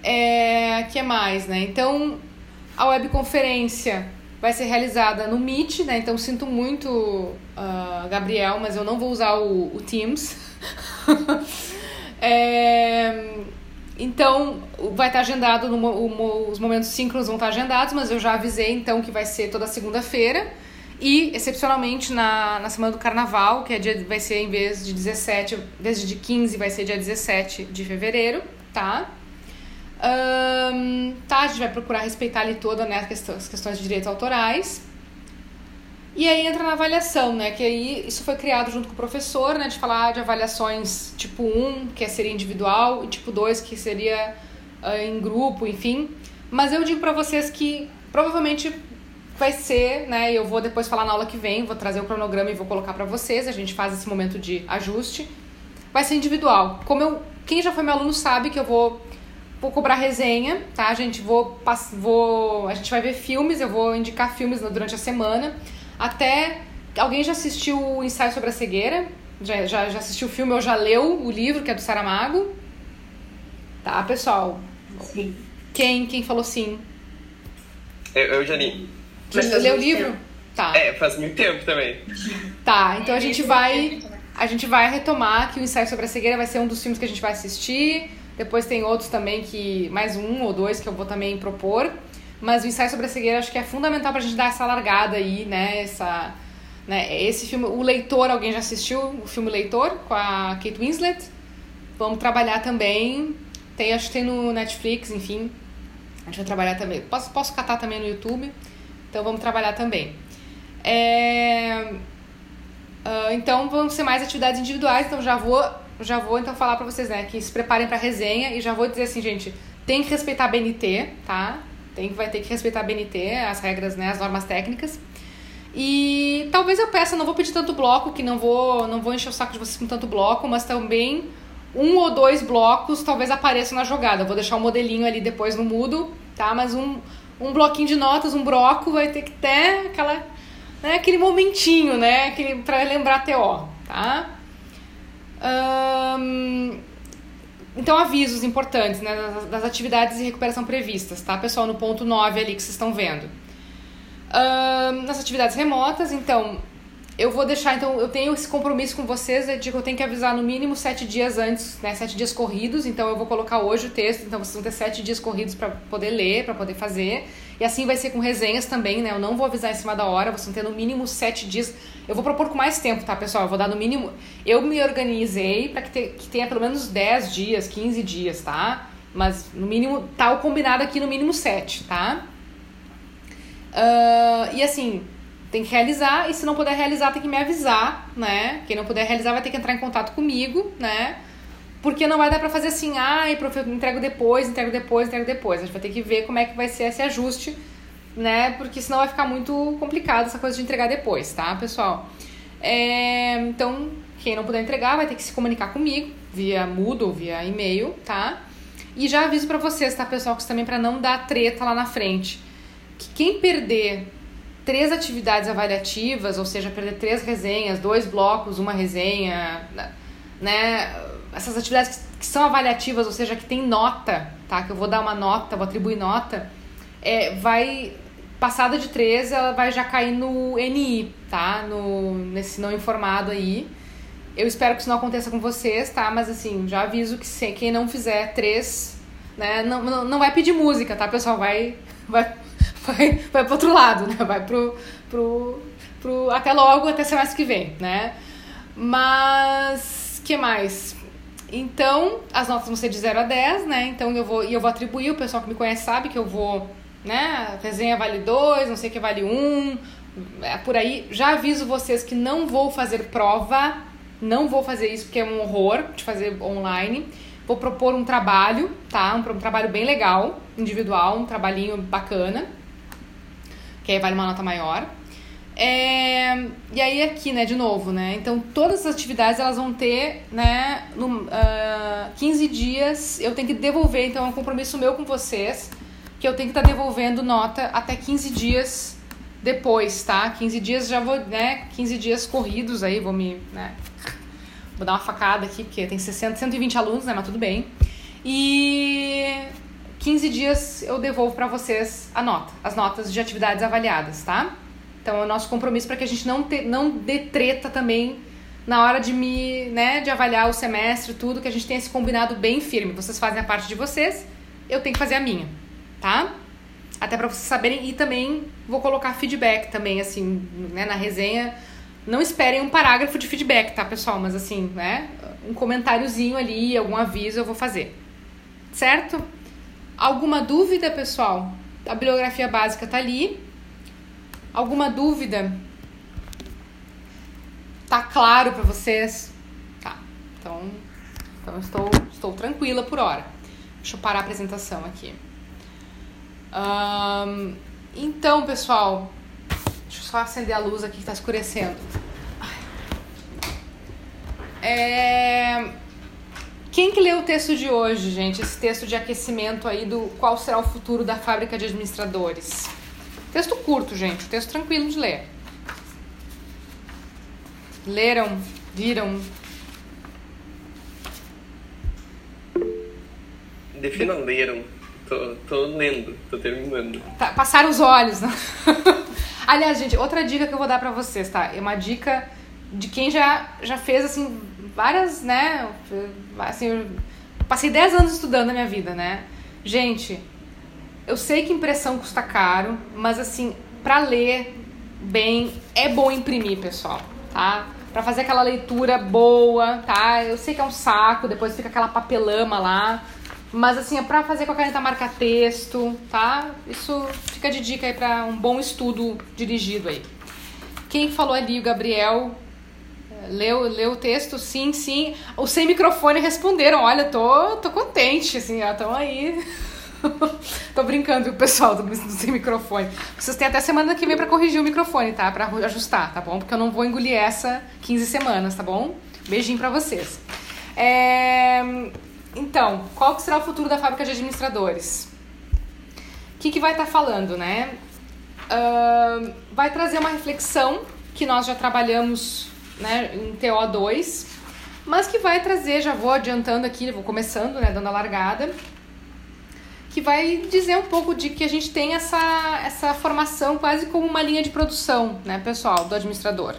É, que mais, né? Então, a webconferência vai ser realizada no Meet, né? Então, sinto muito, uh, Gabriel, mas eu não vou usar o, o Teams. [LAUGHS] é, então, vai estar agendado, no, o, os momentos síncronos vão estar agendados, mas eu já avisei, então, que vai ser toda segunda-feira. E, excepcionalmente, na, na semana do carnaval, que é dia, vai ser em vez de 17, em vez de 15, vai ser dia 17 de fevereiro, tá? Um, tá, a gente vai procurar respeitar ali toda né, as questões de direitos autorais. E aí entra na avaliação, né? Que aí isso foi criado junto com o professor, né? De falar de avaliações tipo 1, que seria individual, e tipo 2, que seria uh, em grupo, enfim. Mas eu digo para vocês que provavelmente vai ser, né? Eu vou depois falar na aula que vem, vou trazer o cronograma e vou colocar para vocês. A gente faz esse momento de ajuste. Vai ser individual. Como eu, quem já foi meu aluno sabe que eu vou vou cobrar resenha, tá? A gente vou, vou a gente vai ver filmes, eu vou indicar filmes durante a semana. Até alguém já assistiu o ensaio sobre a cegueira? Já, já, já assistiu o filme ou já leu o livro que é do Saramago? Tá, pessoal? Sim. Quem quem falou sim? Eu, eu já li. Você leu o livro? Tempo. Tá. É, faz muito tempo também. Tá, então a gente vai a gente vai retomar que o ensaio sobre a cegueira vai ser um dos filmes que a gente vai assistir. Depois tem outros também que mais um ou dois que eu vou também propor. Mas o ensaio sobre a cegueira acho que é fundamental pra gente dar essa largada aí, né? Essa, né? Esse filme, o Leitor, alguém já assistiu o filme Leitor com a Kate Winslet? Vamos trabalhar também. Tem, acho que tem no Netflix, enfim. A gente vai trabalhar também. Posso, posso catar também no YouTube. Então vamos trabalhar também. É... Uh, então vão ser mais atividades individuais. Então já vou, já vou então falar para vocês, né, que se preparem para resenha e já vou dizer assim, gente, tem que respeitar a BNT, tá? Tem vai ter que respeitar a BNT, as regras, né, as normas técnicas. E talvez eu peça, não vou pedir tanto bloco, que não vou, não vou encher o saco de vocês com tanto bloco, mas também um ou dois blocos talvez apareçam na jogada. Vou deixar o um modelinho ali depois no mudo, tá? Mas um, um bloquinho de notas, um bloco, vai ter que ter aquela, né, aquele momentinho, né? Aquele, pra lembrar TO, tá? Então, avisos importantes né, das, atividades de recuperação previstas, tá, pessoal? No ponto 9 ali que vocês estão vendo. Nas atividades remotas, então, eu vou deixar, então, eu tenho esse compromisso com vocês de que eu tenho que avisar no mínimo sete dias antes, né? Sete dias corridos, então eu vou colocar hoje o texto, então vocês vão ter sete dias corridos para poder ler, para poder fazer. E assim vai ser com resenhas também, né? Eu não vou avisar em cima da hora, vocês vão ter no mínimo sete dias. Eu vou propor com mais tempo, tá, pessoal? Eu vou dar no mínimo. Eu me organizei para que, que tenha pelo menos 10 dias, 15 dias, tá? Mas no mínimo, tá o combinado aqui no mínimo sete, tá? Uh, e assim, tem que realizar, e se não puder realizar, tem que me avisar, né? Quem não puder realizar vai ter que entrar em contato comigo, né? Porque não vai dar pra fazer assim, ai, ah, eu entrego depois, entrego depois, entrego depois. A gente vai ter que ver como é que vai ser esse ajuste, né? Porque senão vai ficar muito complicado essa coisa de entregar depois, tá, pessoal? É, então, quem não puder entregar vai ter que se comunicar comigo via Moodle, via e-mail, tá? E já aviso para vocês, tá, pessoal, que isso também para não dar treta lá na frente. Que quem perder três atividades avaliativas, ou seja, perder três resenhas, dois blocos, uma resenha, né? Essas atividades que são avaliativas, ou seja, que tem nota, tá? Que eu vou dar uma nota, vou atribuir nota, é, vai passada de três, ela vai já cair no NI, tá? No, nesse não informado aí. Eu espero que isso não aconteça com vocês, tá? Mas assim, já aviso que se, quem não fizer três, né? Não, não, não vai pedir música, tá, pessoal? Vai, vai vai, vai pro outro lado, né? Vai pro, pro, pro até logo, até semestre que vem, né? Mas, que mais? Então, as notas vão ser de 0 a 10, né? Então eu vou, e eu vou atribuir, o pessoal que me conhece sabe que eu vou, né? Resenha vale 2, não sei que vale 1, um, é por aí. Já aviso vocês que não vou fazer prova, não vou fazer isso porque é um horror de fazer online. Vou propor um trabalho, tá? Um, um trabalho bem legal, individual, um trabalhinho bacana que aí vale uma nota maior. É, e aí aqui, né, de novo, né? Então todas as atividades elas vão ter, né, no, uh, ah, 15 dias. Eu tenho que devolver, então é um compromisso meu com vocês, que eu tenho que estar tá devolvendo nota até 15 dias depois, tá? 15 dias já vou, né, 15 dias corridos aí, vou me, né, vou dar uma facada aqui, porque tem 60, 120 alunos, né, mas tudo bem. E 15 dias eu devolvo para vocês a nota, as notas de atividades avaliadas, tá? Então é o nosso compromisso para que a gente não, te, não dê treta também na hora de me, né, de avaliar o semestre, tudo, que a gente tenha esse combinado bem firme. Vocês fazem a parte de vocês, eu tenho que fazer a minha, tá? Até para vocês saberem e também vou colocar feedback também assim, né, na resenha. Não esperem um parágrafo de feedback, tá, pessoal? Mas assim, né, um comentáriozinho ali, algum aviso eu vou fazer. Certo? Alguma dúvida, pessoal? A bibliografia básica tá ali. Alguma dúvida? Tá claro para vocês? Tá. Então, então estou, estou tranquila por hora. Deixa eu parar a apresentação aqui. Um, então, pessoal, deixa eu só acender a luz aqui que está escurecendo. É quem que leu o texto de hoje, gente? Esse texto de aquecimento aí do qual será o futuro da fábrica de administradores. Texto curto, gente. Texto tranquilo de ler. Leram? Viram? Defina leram. Tô, tô lendo, tô terminando. Tá, passaram os olhos, né? [LAUGHS] Aliás, gente, outra dica que eu vou dar pra vocês, tá? É uma dica de quem já, já fez, assim, várias, né? Assim, eu passei 10 anos estudando na minha vida, né? Gente, eu sei que impressão custa caro, mas assim, para ler bem, é bom imprimir, pessoal, tá? Para fazer aquela leitura boa, tá? Eu sei que é um saco, depois fica aquela papelama lá, mas assim, é pra fazer com a caneta marca-texto, tá? Isso fica de dica aí para um bom estudo dirigido aí. Quem falou ali, o Gabriel, Leu, leu o texto? Sim, sim. O sem microfone responderam: Olha, tô, tô contente, assim, ó, tão aí. [LAUGHS] tô brincando o pessoal do, do sem microfone. Vocês têm até semana que vem para corrigir o microfone, tá? Pra ajustar, tá bom? Porque eu não vou engolir essa 15 semanas, tá bom? Beijinho para vocês. É... Então, qual que será o futuro da fábrica de administradores? O que, que vai estar tá falando, né? Uh, vai trazer uma reflexão que nós já trabalhamos né, em TO2, mas que vai trazer, já vou adiantando aqui, vou começando, né, dando a largada, que vai dizer um pouco de que a gente tem essa, essa formação quase como uma linha de produção, né, pessoal, do administrador.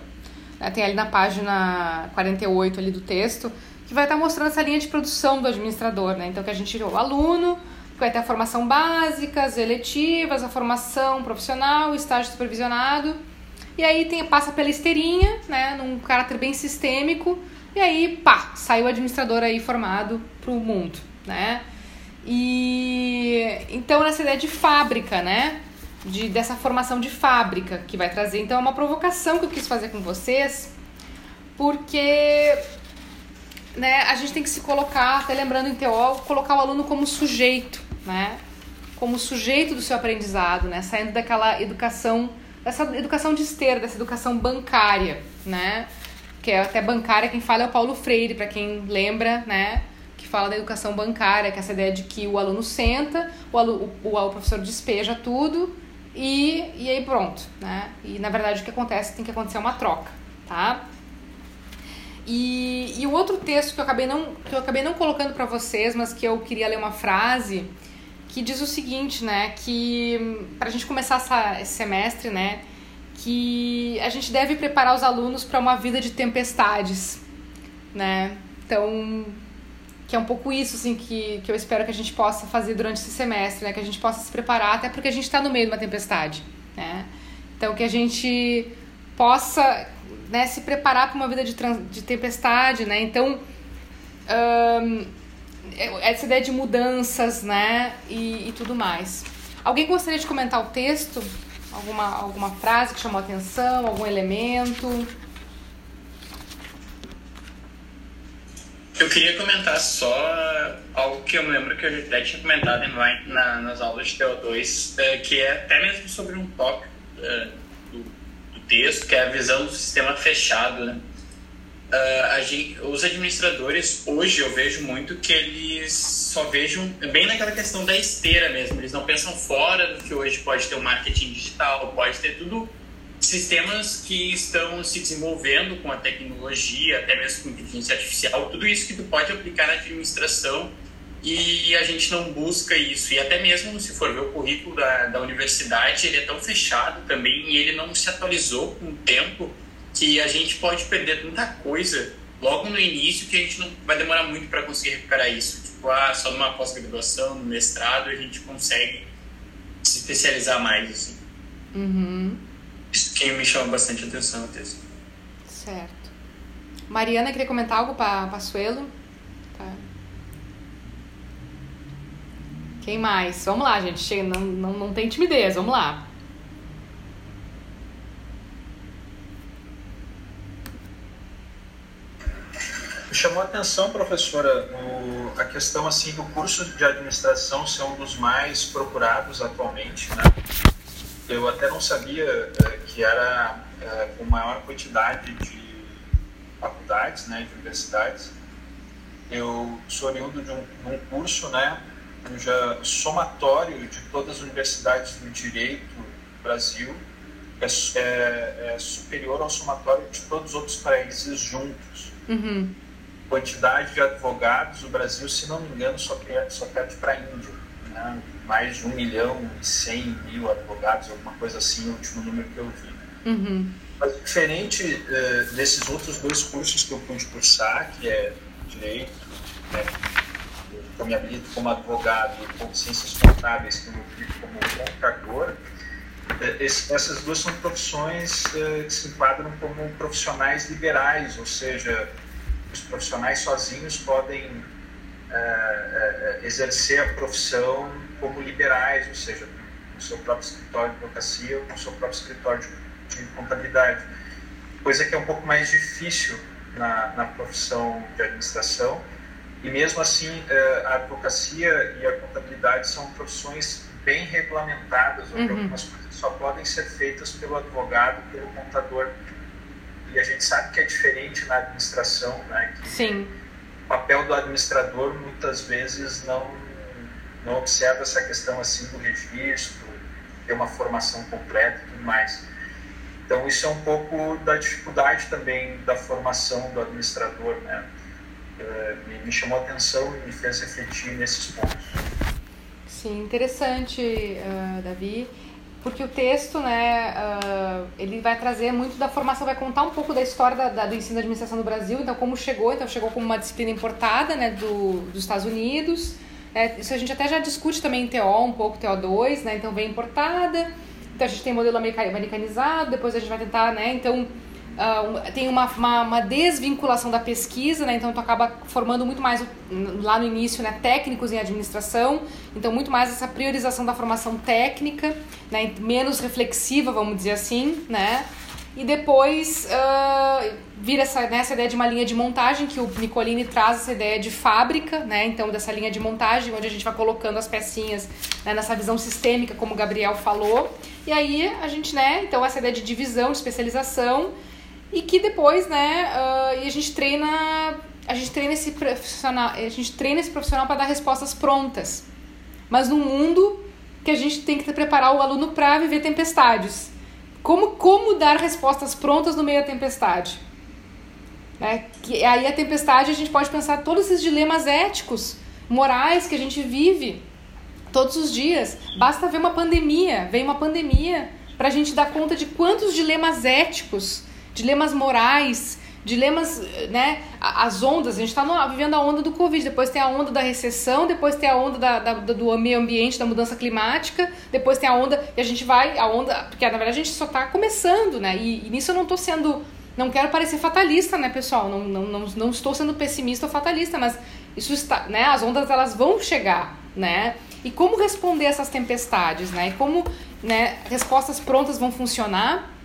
né, tem ali na página 48 ali do texto, que vai estar mostrando essa linha de produção do administrador, né? Então que a gente o aluno vai ter a formação básica, as eletivas, a formação profissional, o estágio supervisionado. E aí tem, passa pela esteirinha, né, num caráter bem sistêmico, e aí, pá, sai o administrador aí formado para o mundo, né? E então nessa ideia de fábrica, né? De, dessa formação de fábrica que vai trazer. Então é uma provocação que eu quis fazer com vocês, porque né, a gente tem que se colocar, até lembrando em TO, colocar o aluno como sujeito, né? Como sujeito do seu aprendizado, né? Saindo daquela educação, dessa educação de esteira, dessa educação bancária, né? Que é até bancária, quem fala é o Paulo Freire, para quem lembra, né? Que fala da educação bancária, que é essa ideia de que o aluno senta, o, aluno, o, o, professor despeja tudo e, e aí pronto, né? E na verdade o que acontece tem que acontecer uma troca, tá? E, e o outro texto que eu acabei não, que eu acabei não colocando para vocês, mas que eu queria ler uma frase que diz o seguinte, né? Que para a gente começar essa, esse semestre, né? Que a gente deve preparar os alunos para uma vida de tempestades, né? Então, que é um pouco isso, assim, que, que eu espero que a gente possa fazer durante esse semestre, né? Que a gente possa se preparar, até porque a gente está no meio de uma tempestade, né? Então, que a gente possa né, se preparar para uma vida de, de tempestade, né? Então, essa ideia de mudanças, né? E, e, tudo mais. Alguém gostaria de comentar o texto? Alguma, alguma frase que chamou atenção? Algum elemento? Eu queria comentar só algo que eu me lembro que eu já tinha comentado em, na, nas aulas de TO2, é, que é até mesmo sobre um tópico é, texto, que é a visão do sistema fechado. Né? Uh, gente, os administradores, hoje eu vejo muito que eles só vejam bem naquela questão da esteira mesmo. Eles não pensam fora do que hoje pode ter o um marketing digital, pode ter tudo sistemas que estão se desenvolvendo com a tecnologia, até mesmo com inteligência artificial, tudo isso que tu pode aplicar na administração e a gente não busca isso. E até mesmo se for ver o currículo da, da universidade, ele é tão fechado também e ele não se atualizou com o tempo que a gente pode perder tanta coisa logo no início que a gente não vai demorar muito para conseguir recuperar isso. Tipo, ah, só numa pós-graduação, no mestrado, a gente consegue se especializar mais, assim. Uhum. Isso que me chama bastante atenção no texto. Certo. Mariana, queria comentar algo para Passuelo? Quem mais? Vamos lá, gente. Chega, não, não, não tem timidez, vamos lá. Chamou a atenção, professora, o, a questão assim do curso de administração ser um dos mais procurados atualmente, né? Eu até não sabia é, que era é, com maior quantidade de faculdades, né, de universidades. Eu sou oriundo de um, de um curso, né, cuja somatório de todas as universidades do direito do Brasil é, é, é superior ao somatório de todos os outros países juntos. Uhum. Quantidade de advogados, o Brasil, se não me engano, só, perde, só perde para a Índia. Né? Mais de um milhão e cem mil advogados, alguma coisa assim, o último número que eu vi. Uhum. Mas diferente uh, desses outros dois cursos que eu pude cursar, que é Direito, né? que eu me habilito como advogado e com ciências contábeis que eu me habilito como contador, é, essas duas são profissões é, que se enquadram como profissionais liberais, ou seja, os profissionais sozinhos podem é, exercer a profissão como liberais, ou seja, com o seu próprio escritório de advocacia ou com o seu próprio escritório de, de contabilidade. Coisa que é um pouco mais difícil na, na profissão de administração, e mesmo assim, eh, a advocacia e a contabilidade são profissões bem regulamentadas, onde uhum. algumas coisas só podem ser feitas pelo advogado, pelo contador. E a gente sabe que é diferente na administração, né? Que Sim. O papel do administrador muitas vezes não, não observa essa questão assim do registro, ter uma formação completa e tudo mais. Então isso é um pouco da dificuldade também da formação do administrador, né? Eh, me, chamou a atenção e me fez refletir nesses pontos. Sim, interessante, uh, Davi. Porque o texto, né, uh, ele vai trazer muito da formação, vai contar um pouco da história da, da, do ensino da administração no Brasil, então como chegou, então chegou como uma disciplina importada, né, do, dos Estados Unidos, é, isso a gente até já discute também em TO, um pouco TO2, né, então vem importada, então a gente tem modelo americanizado, depois a gente vai tentar, né, então Uh, tem uma, uma, uma, desvinculação da pesquisa, né? então tu acaba formando muito mais lá no início né? técnicos em administração, então muito mais essa priorização da formação técnica, né? menos reflexiva, vamos dizer assim, né? e depois uh, vira essa, né, essa ideia de uma linha de montagem que o Nicolini traz essa ideia de fábrica, né? então dessa linha de montagem onde a gente vai colocando as pecinhas né, nessa visão sistêmica, como o Gabriel falou, e aí a gente, né, então essa ideia de divisão, de especialização e que depois, né, uh, e a gente treina, a gente treina esse profissional, a gente treina esse profissional para dar respostas prontas. Mas num mundo que a gente tem que preparar o aluno para viver tempestades. Como como dar respostas prontas no meio da tempestade? Né? Que aí a tempestade a gente pode pensar todos esses dilemas éticos, morais que a gente vive todos os dias. Basta ver uma pandemia, vem uma pandemia para a gente dar conta de quantos dilemas éticos dilemas morais, dilemas, né? As ondas, a gente está vivendo a onda do Covid, depois tem a onda da recessão, depois tem a onda da, da, do meio ambiente, da mudança climática, depois tem a onda, e a gente vai, a onda, porque na verdade a gente só está começando, né? E, e, nisso eu não estou sendo, não quero parecer fatalista, né, pessoal? Não, não, não, não estou sendo pessimista ou fatalista, mas isso está, né? As ondas elas vão chegar, né? E como responder essas tempestades, né? E como, né, respostas prontas vão funcionar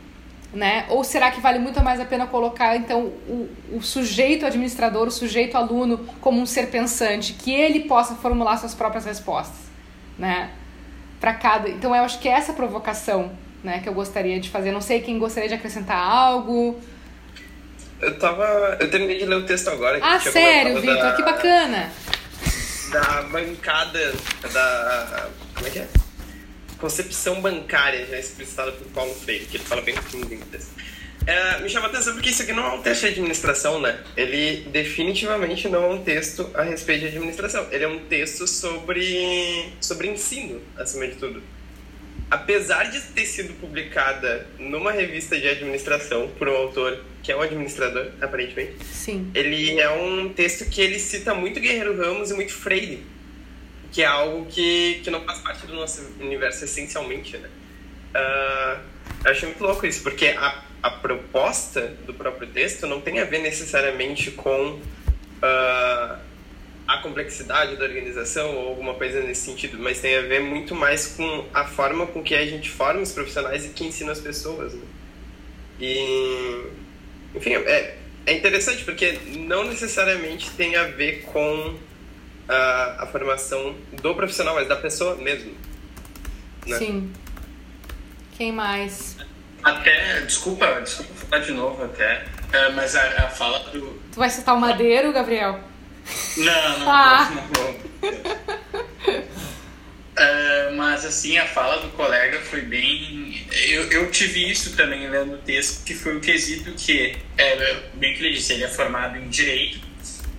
né? Ou será que vale muito mais a pena colocar então o, o sujeito administrador, o sujeito aluno como um ser pensante, que ele possa formular suas próprias respostas, né? Para cada. Então eu acho que é essa provocação, né, que eu gostaria de fazer. Não sei quem gostaria de acrescentar algo. Eu tava, eu terminei de ler o texto agora. Ah, sério, Vitor, da... que bacana. Da bancada da como é que é? Concepção bancária já explicitada por Paulo Freire, que ele fala bem no texto. É, me chama a atenção porque isso aqui não é um texto de administração, né? Ele definitivamente não é um texto a respeito de administração. Ele é um texto sobre, sobre ensino, acima de tudo. Apesar de ter sido publicada numa revista de administração por um autor que é um administrador, aparentemente. Sim. Ele é um texto que ele cita muito Guerreiro Ramos e muito Freire que é algo que, que não faz parte do nosso universo essencialmente, né? Uh, eu achei muito louco isso, porque a, a proposta do próprio texto não tem a ver necessariamente com uh, a complexidade da organização ou alguma coisa nesse sentido, mas tem a ver muito mais com a forma com que a gente forma os profissionais e que ensina as pessoas. Né? E, enfim, é, é interessante porque não necessariamente tem a ver com a, a formação do profissional, mas da pessoa mesmo. Né? Sim. Quem mais? Até, desculpa, desculpa falar de novo até, é, mas a, a, fala do... Tu vai citar o Madeiro, Gabriel? Não, não, ah. não, não, uh, mas assim, a fala do colega foi bem... Eu, eu tive isso também lendo o texto, que foi o quesito que, é, bem que ele disse, ele é formado em Direito,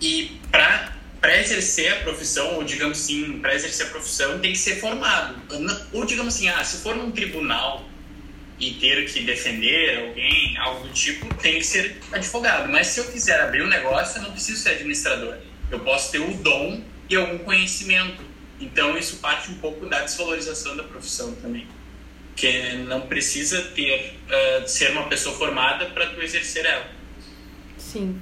e para para exercer a profissão, ou digamos assim, para exercer a profissão, tem que ser formado. Ou digamos assim, ah, se for num tribunal e ter que defender alguém, algo do tipo, tem que ser advogado. Mas se eu quiser abrir um negócio, eu não preciso ser administrador. Eu posso ter o dom e algum conhecimento. Então isso parte um pouco da desvalorização da profissão também. Que não precisa ter uh, ser uma pessoa formada para tu exercer ela. Sim.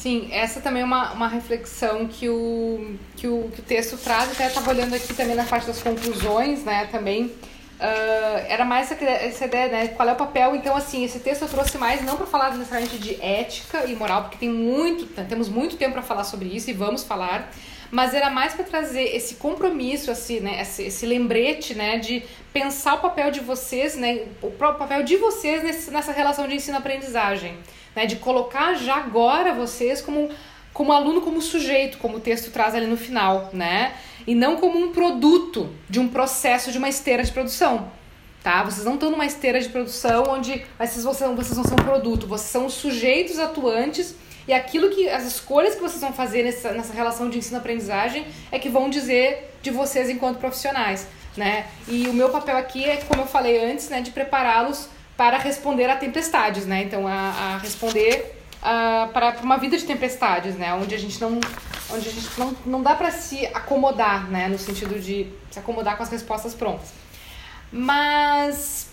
Sim, essa também é uma, uma reflexão que o, que, o, que o texto traz, até estava olhando aqui também na parte das conclusões, né, também, uh, era mais essa, ideia, né, qual é o papel, então, assim, esse texto eu trouxe mais não para falar necessariamente de ética e moral, porque tem muito, temos muito tempo para falar sobre isso e vamos falar, mas era mais para trazer esse compromisso, assim, né, esse, esse, lembrete, né, de pensar o papel de vocês, né, o papel de vocês nesse, nessa relação de ensino-aprendizagem né? De colocar já agora vocês como, como aluno, como sujeito, como o texto traz ali no final, né? E não como um produto de um processo de uma esteira de produção. Tá? Vocês não estão numa esteira de produção onde vocês, vocês, vocês não são produto, vocês são os sujeitos atuantes e aquilo que as escolhas que vocês vão fazer nessa, nessa relação de ensino-aprendizagem é que vão dizer de vocês enquanto profissionais. né? E o meu papel aqui é, como eu falei antes, né, de prepará-los para responder a tempestades, né? Então, a, a responder uh, para uma vida de tempestades, né? Onde a gente não, onde a gente não, não dá para se acomodar, né? No sentido de se acomodar com as respostas prontas. Mas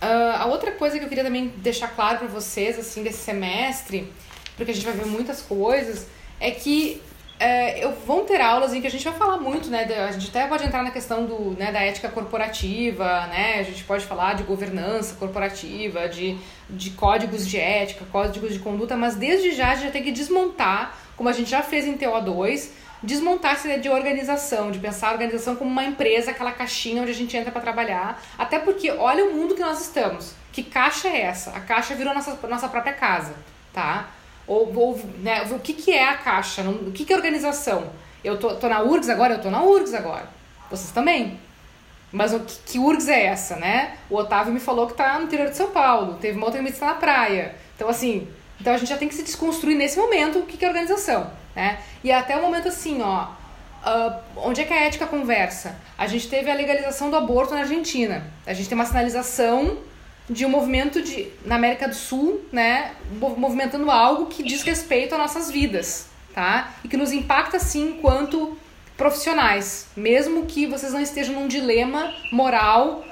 uh, a outra coisa que eu queria também deixar claro para vocês, assim, desse semestre, porque a gente vai ver muitas coisas, é que é, eu, vão ter aulas em que a gente vai falar muito, né? a gente até pode entrar na questão do, né, da ética corporativa, né? A gente pode falar de governança corporativa, de, de códigos de ética, códigos de conduta, mas desde já a gente já tem que desmontar, como a gente já fez em TO2, desmontar essa ideia de organização, de pensar a organização como uma empresa, aquela caixinha onde a gente entra para trabalhar. Até porque olha o mundo que nós estamos. Que caixa é essa? A caixa virou nossa, nossa própria casa, tá? Ou, ou né, o que, que é a caixa? O que, que é organização? Eu tô, tô na URGS agora? Eu tô na URGS agora. Vocês também. Mas o que, que URGS é essa, né? O Otávio me falou que tá no interior de São Paulo. Teve uma outra que está na praia. Então, assim, então a gente já tem que se desconstruir nesse momento o que, que é organização, né? E até o momento assim, ó, uh, onde é que a ética conversa? A gente teve a legalização do aborto na Argentina. A gente tem uma sinalização de um movimento de, na América do Sul, né, movimentando algo que diz respeito às nossas vidas, tá? E que nos impacta sim enquanto profissionais, mesmo que vocês não estejam num dilema moral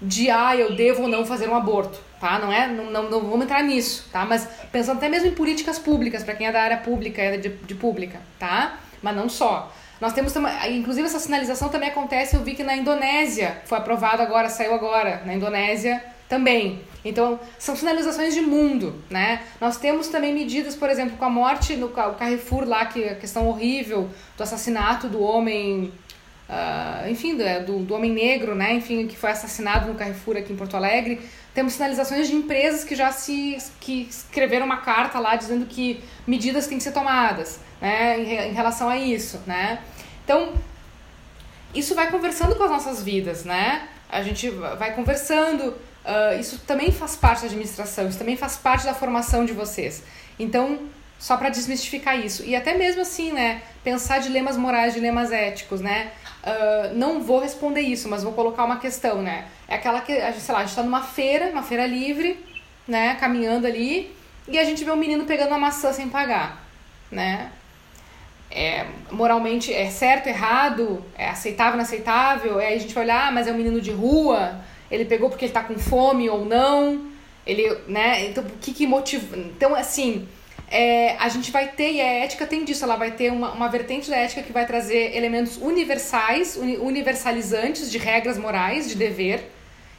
de ah, eu devo ou não fazer um aborto, tá? Não é, não, não, não vamos entrar nisso, tá? Mas pensando até mesmo em políticas públicas para quem é da área pública, é de, de pública, tá? Mas não só. Nós temos inclusive essa sinalização também acontece, eu vi que na Indonésia foi aprovado agora, saiu agora, na Indonésia também. Então, são sinalizações de mundo, né? Nós temos também medidas, por exemplo, com a morte no Carrefour lá, que a questão horrível do assassinato do homem, uh, enfim, do, do homem negro, né? Enfim, que foi assassinado no Carrefour aqui em Porto Alegre. Temos sinalizações de empresas que já se que escreveram uma carta lá dizendo que medidas têm que ser tomadas, né? Em, em relação a isso, né? Então, isso vai conversando com as nossas vidas, né? A gente vai conversando, Uh, isso também faz parte da administração, isso também faz parte da formação de vocês. Então, só para desmistificar isso. E até mesmo assim, né? Pensar dilemas morais, dilemas éticos, né? Uh, não vou responder isso, mas vou colocar uma questão, né? É aquela que, sei lá, a gente tá numa feira, uma feira livre, né? Caminhando ali, e a gente vê um menino pegando uma maçã sem pagar, né? É, moralmente é certo, errado, é aceitável, inaceitável, aí a gente vai olhar, ah, mas é um menino de rua, ele pegou porque ele tá com fome ou não, ele, né, então o que que motiva, então assim, é, a gente vai ter, e a ética tem disso, ela vai ter uma, uma vertente da ética que vai trazer elementos universais, uni, universalizantes de regras morais, de dever,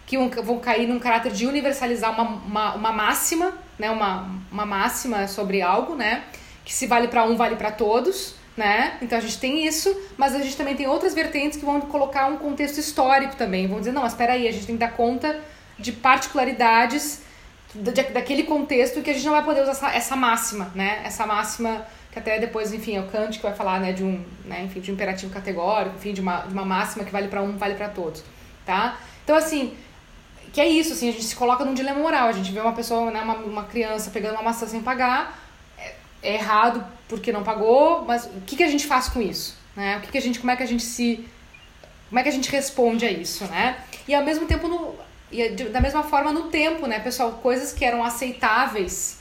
que vão cair num caráter de universalizar uma, uma, uma máxima, né, uma, uma máxima sobre algo, né, que se vale para um, vale para todos, né? Então a gente tem isso, mas a gente também tem outras vertentes que vão colocar um contexto histórico também. Vão dizer, não, espera aí, a gente tem que dar conta de particularidades daquele contexto que a gente não vai poder usar essa, essa máxima, né? Essa máxima que até depois, enfim, é o Kant que vai falar, né, de um, né, enfim, de um imperativo categórico, enfim, de uma, de uma máxima que vale para um, vale para todos, tá? Então, assim, que é isso, assim, a gente se coloca num dilema moral, a gente vê uma pessoa, né, uma, uma criança pegando uma maçã sem pagar, é errado porque não pagou, mas o que, que a gente faz com isso? Né? O que, que a gente, como é que a gente se. Como é que a gente responde a isso, né? E ao mesmo tempo, no, e da mesma forma no tempo, né, pessoal? Coisas que eram aceitáveis,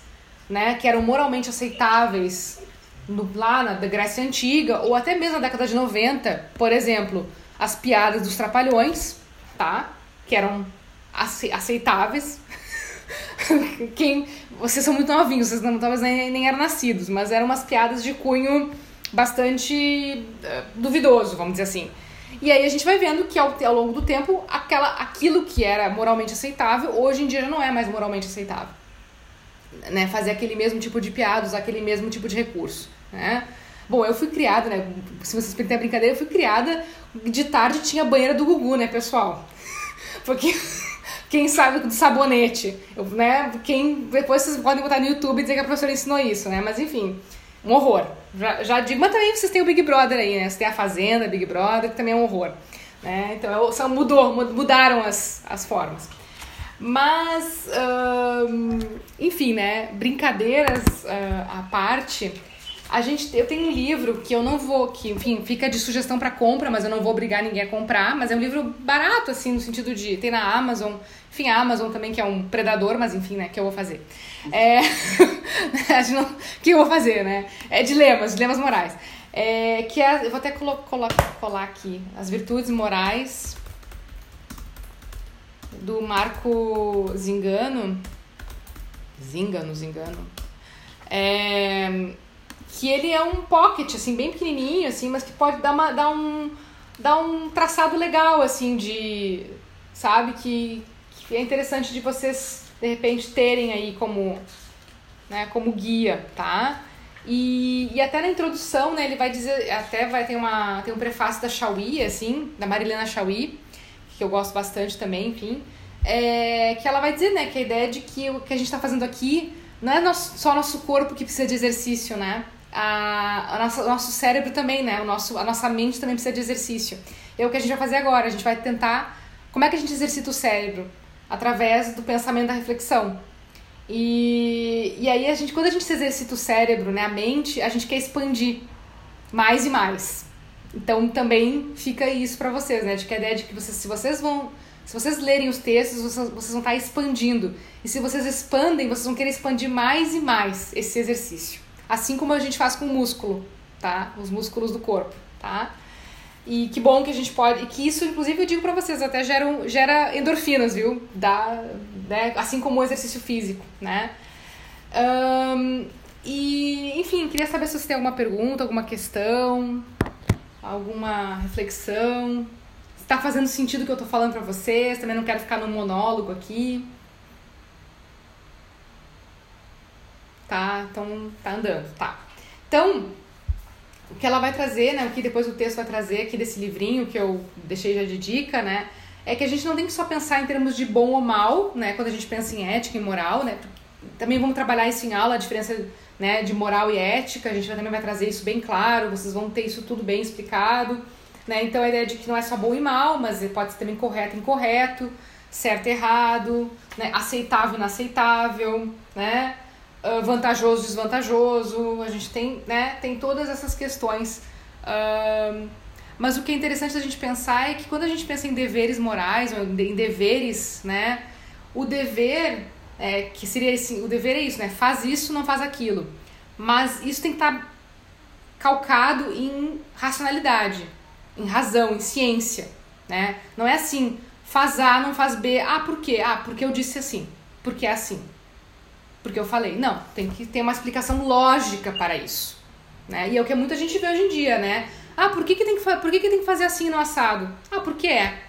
né? Que eram moralmente aceitáveis no, lá na Grécia Antiga, ou até mesmo na década de 90, por exemplo, as piadas dos trapalhões, tá? Que eram aceitáveis. [LAUGHS] [LAUGHS] Quem vocês são muito novinhos, vocês não, talvez nem, nem eram nascidos, mas eram umas piadas de cunho bastante uh, duvidoso, vamos dizer assim. E aí a gente vai vendo que ao, ao longo do tempo, aquela, aquilo que era moralmente aceitável, hoje em dia já não é mais moralmente aceitável. Né? Fazer aquele mesmo tipo de piada, usar aquele mesmo tipo de recurso. Né? Bom, eu fui criada, né? Se vocês permitem a brincadeira, eu fui criada de tarde tinha banheira do Gugu, né, pessoal? [LAUGHS] Porque quem sabe do sabonete, eu, né? Quem depois vocês podem botar no YouTube e dizer que a professora ensinou isso, né? Mas enfim, um horror. Já, já digo, mas também vocês têm o Big Brother aí, né? Você tem a Fazenda, Big Brother, que também é um horror, né? Então só mudou, mudaram as, as formas. Mas, hum, enfim, né? Brincadeiras uh, à parte, A gente, eu tenho um livro que eu não vou, que enfim, fica de sugestão para compra, mas eu não vou obrigar ninguém a comprar, mas é um livro barato, assim, no sentido de, tem na Amazon, enfim, a Amazon também, que é um predador, mas enfim, né, que eu vou fazer. É, [LAUGHS] que eu vou fazer, né? É dilemas, dilemas morais. É, que é, eu vou até colo, colo, colar aqui, as virtudes morais do Marco Zingano, Zingano, Zingano, é, que ele é um pocket, assim, bem pequenininho, assim, mas que pode dar, uma, dar, um, dar um traçado legal, assim, de, sabe, que, que é interessante de vocês, de repente, terem aí como, né, como guia, tá? E, e até na introdução, né, ele vai dizer, até vai ter uma tem um prefácio da Chauí, assim, da Marilena Chauí, que eu gosto bastante também, enfim, é, que ela vai dizer, né, que a ideia de que o que a gente está fazendo aqui não é nosso, só nosso corpo que precisa de exercício, né? A, a nossa, o nosso cérebro também, né? O nosso, a nossa mente também precisa de exercício. É o que a gente vai fazer agora. A gente vai tentar. Como é que a gente exercita o cérebro? Através do pensamento da reflexão. E, e aí, a gente, quando a gente exercita o cérebro, né, a mente, a gente quer expandir mais e mais. Então, também fica isso para vocês, né? De que a ideia de que vocês, se vocês vão. Se vocês lerem os textos, vocês, vocês vão estar expandindo. E se vocês expandem, vocês vão querer expandir mais e mais esse exercício. Assim como a gente faz com o músculo, tá? Os músculos do corpo, tá? E que bom que a gente pode. E que isso, inclusive, eu digo pra vocês, até gera, gera endorfinas, viu? Dá, né? Assim como o exercício físico, né? Um, e, enfim, queria saber se você tem alguma pergunta, alguma questão, alguma reflexão. Se tá fazendo sentido o que eu tô falando pra vocês, também não quero ficar no monólogo aqui. Tá, então tá andando, tá. Então, o que ela vai trazer, né, o que depois o texto vai trazer aqui desse livrinho que eu deixei já de dica, né, é que a gente não tem que só pensar em termos de bom ou mal, né, quando a gente pensa em ética e moral, né, também vamos trabalhar isso em aula, a diferença, né, de moral e ética, a gente também vai trazer isso bem claro, vocês vão ter isso tudo bem explicado, né, então a ideia de que não é só bom e mal, mas pode ser também correto e incorreto, certo e errado, né, aceitável e inaceitável, né, ah, vantajoso, desvantajoso, a gente tem, né, tem todas essas questões. Uh, mas o que é interessante da gente pensar é que quando a gente pensa em deveres morais, em deveres, né, o dever, é, que seria assim, o dever é isso, né, faz isso, não faz aquilo. Mas isso tem que estar tá calcado em racionalidade, em razão, em ciência, né? Não é assim, faz A, não faz B. Ah, por quê? Ah, porque eu disse assim. Porque é assim porque eu falei. Não, tem que ter uma explicação lógica para isso. Né? E é o que muita gente vê hoje em dia, né? Ah, por que, que, tem, que, por que, que tem que fazer assim no assado? Ah, porque é.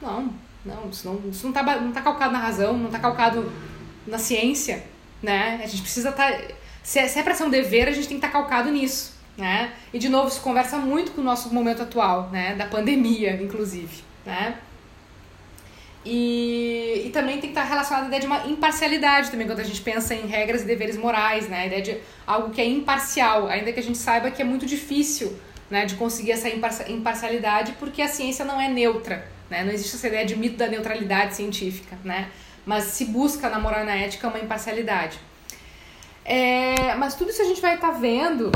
Não, não, isso não, isso não, tá, não tá calcado na razão, não tá calcado na ciência, né? A gente precisa estar... Tá, se é, se é para ser um dever, a gente tem que estar tá calcado nisso, né? E, de novo, isso conversa muito com o nosso momento atual, né? Da pandemia, inclusive, né? E, e também tem que estar relacionado à ideia de uma imparcialidade também, quando a gente pensa em regras e deveres morais, né? A ideia de algo que é imparcial, ainda que a gente saiba que é muito difícil né, de conseguir essa imparcialidade, porque a ciência não é neutra, né? Não existe essa ideia de mito da neutralidade científica, né? Mas se busca na moral e na ética uma imparcialidade. É, mas tudo isso a gente vai estar vendo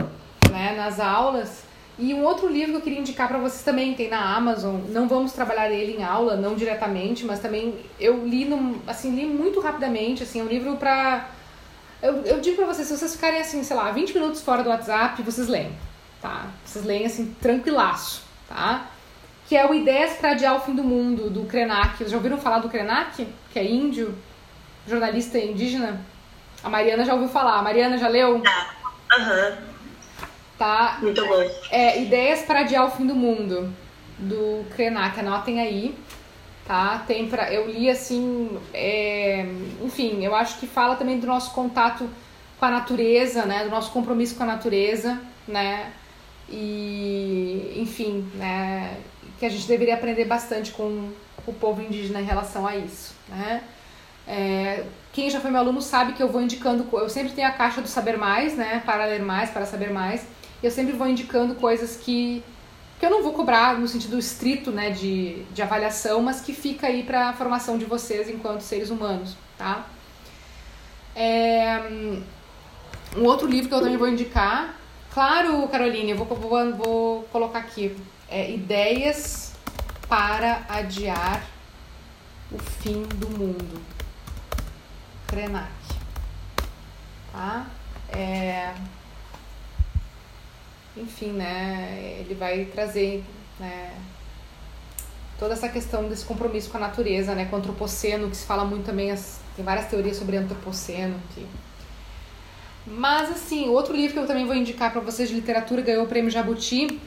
né, nas aulas e um outro livro que eu queria indicar para vocês também, tem na Amazon. Não vamos trabalhar ele em aula, não diretamente, mas também eu li, assim, li muito rapidamente, assim, é um livro para eu, eu digo para vocês, se vocês ficarem assim, sei lá, 20 minutos fora do WhatsApp, vocês leem, tá? Vocês leem assim tranquilaço, tá? Que é o Ideias para Adiar o Fim do Mundo, do Krenak. Vocês já ouviram falar do Krenak? Que é índio, jornalista indígena? A Mariana já ouviu falar. A Mariana já leu? Aham. Uhum tá? Muito bom. É, Ideias para Adiar o Fim do Mundo, do Krenak, anotem aí, tá? Tem pra, eu li assim, é, enfim, eu acho que fala também do nosso contato com a natureza, né? Do nosso compromisso com a natureza, né? E, enfim, né? Que a gente deveria aprender bastante com o povo indígena em relação a isso, né? É, quem já foi meu aluno sabe que eu vou indicando, eu sempre tenho a caixa do saber mais, né? Para ler mais, para saber mais eu sempre vou indicando coisas que, que eu não vou cobrar no sentido estrito né, de, de avaliação, mas que fica aí para a formação de vocês enquanto seres humanos, tá? É, um outro livro que eu também vou indicar Claro, Caroline, eu vou, vou, vou colocar aqui. É, ideias para adiar o fim do mundo. Krenak. Tá? É, enfim, né? Ele vai trazer né, toda essa questão desse compromisso com a natureza, né? Com o antropoceno, que se fala muito também, as, tem várias teorias sobre antropoceno. Que... Mas, assim, outro livro que eu também vou indicar para vocês de literatura, ganhou o prêmio Jabuti,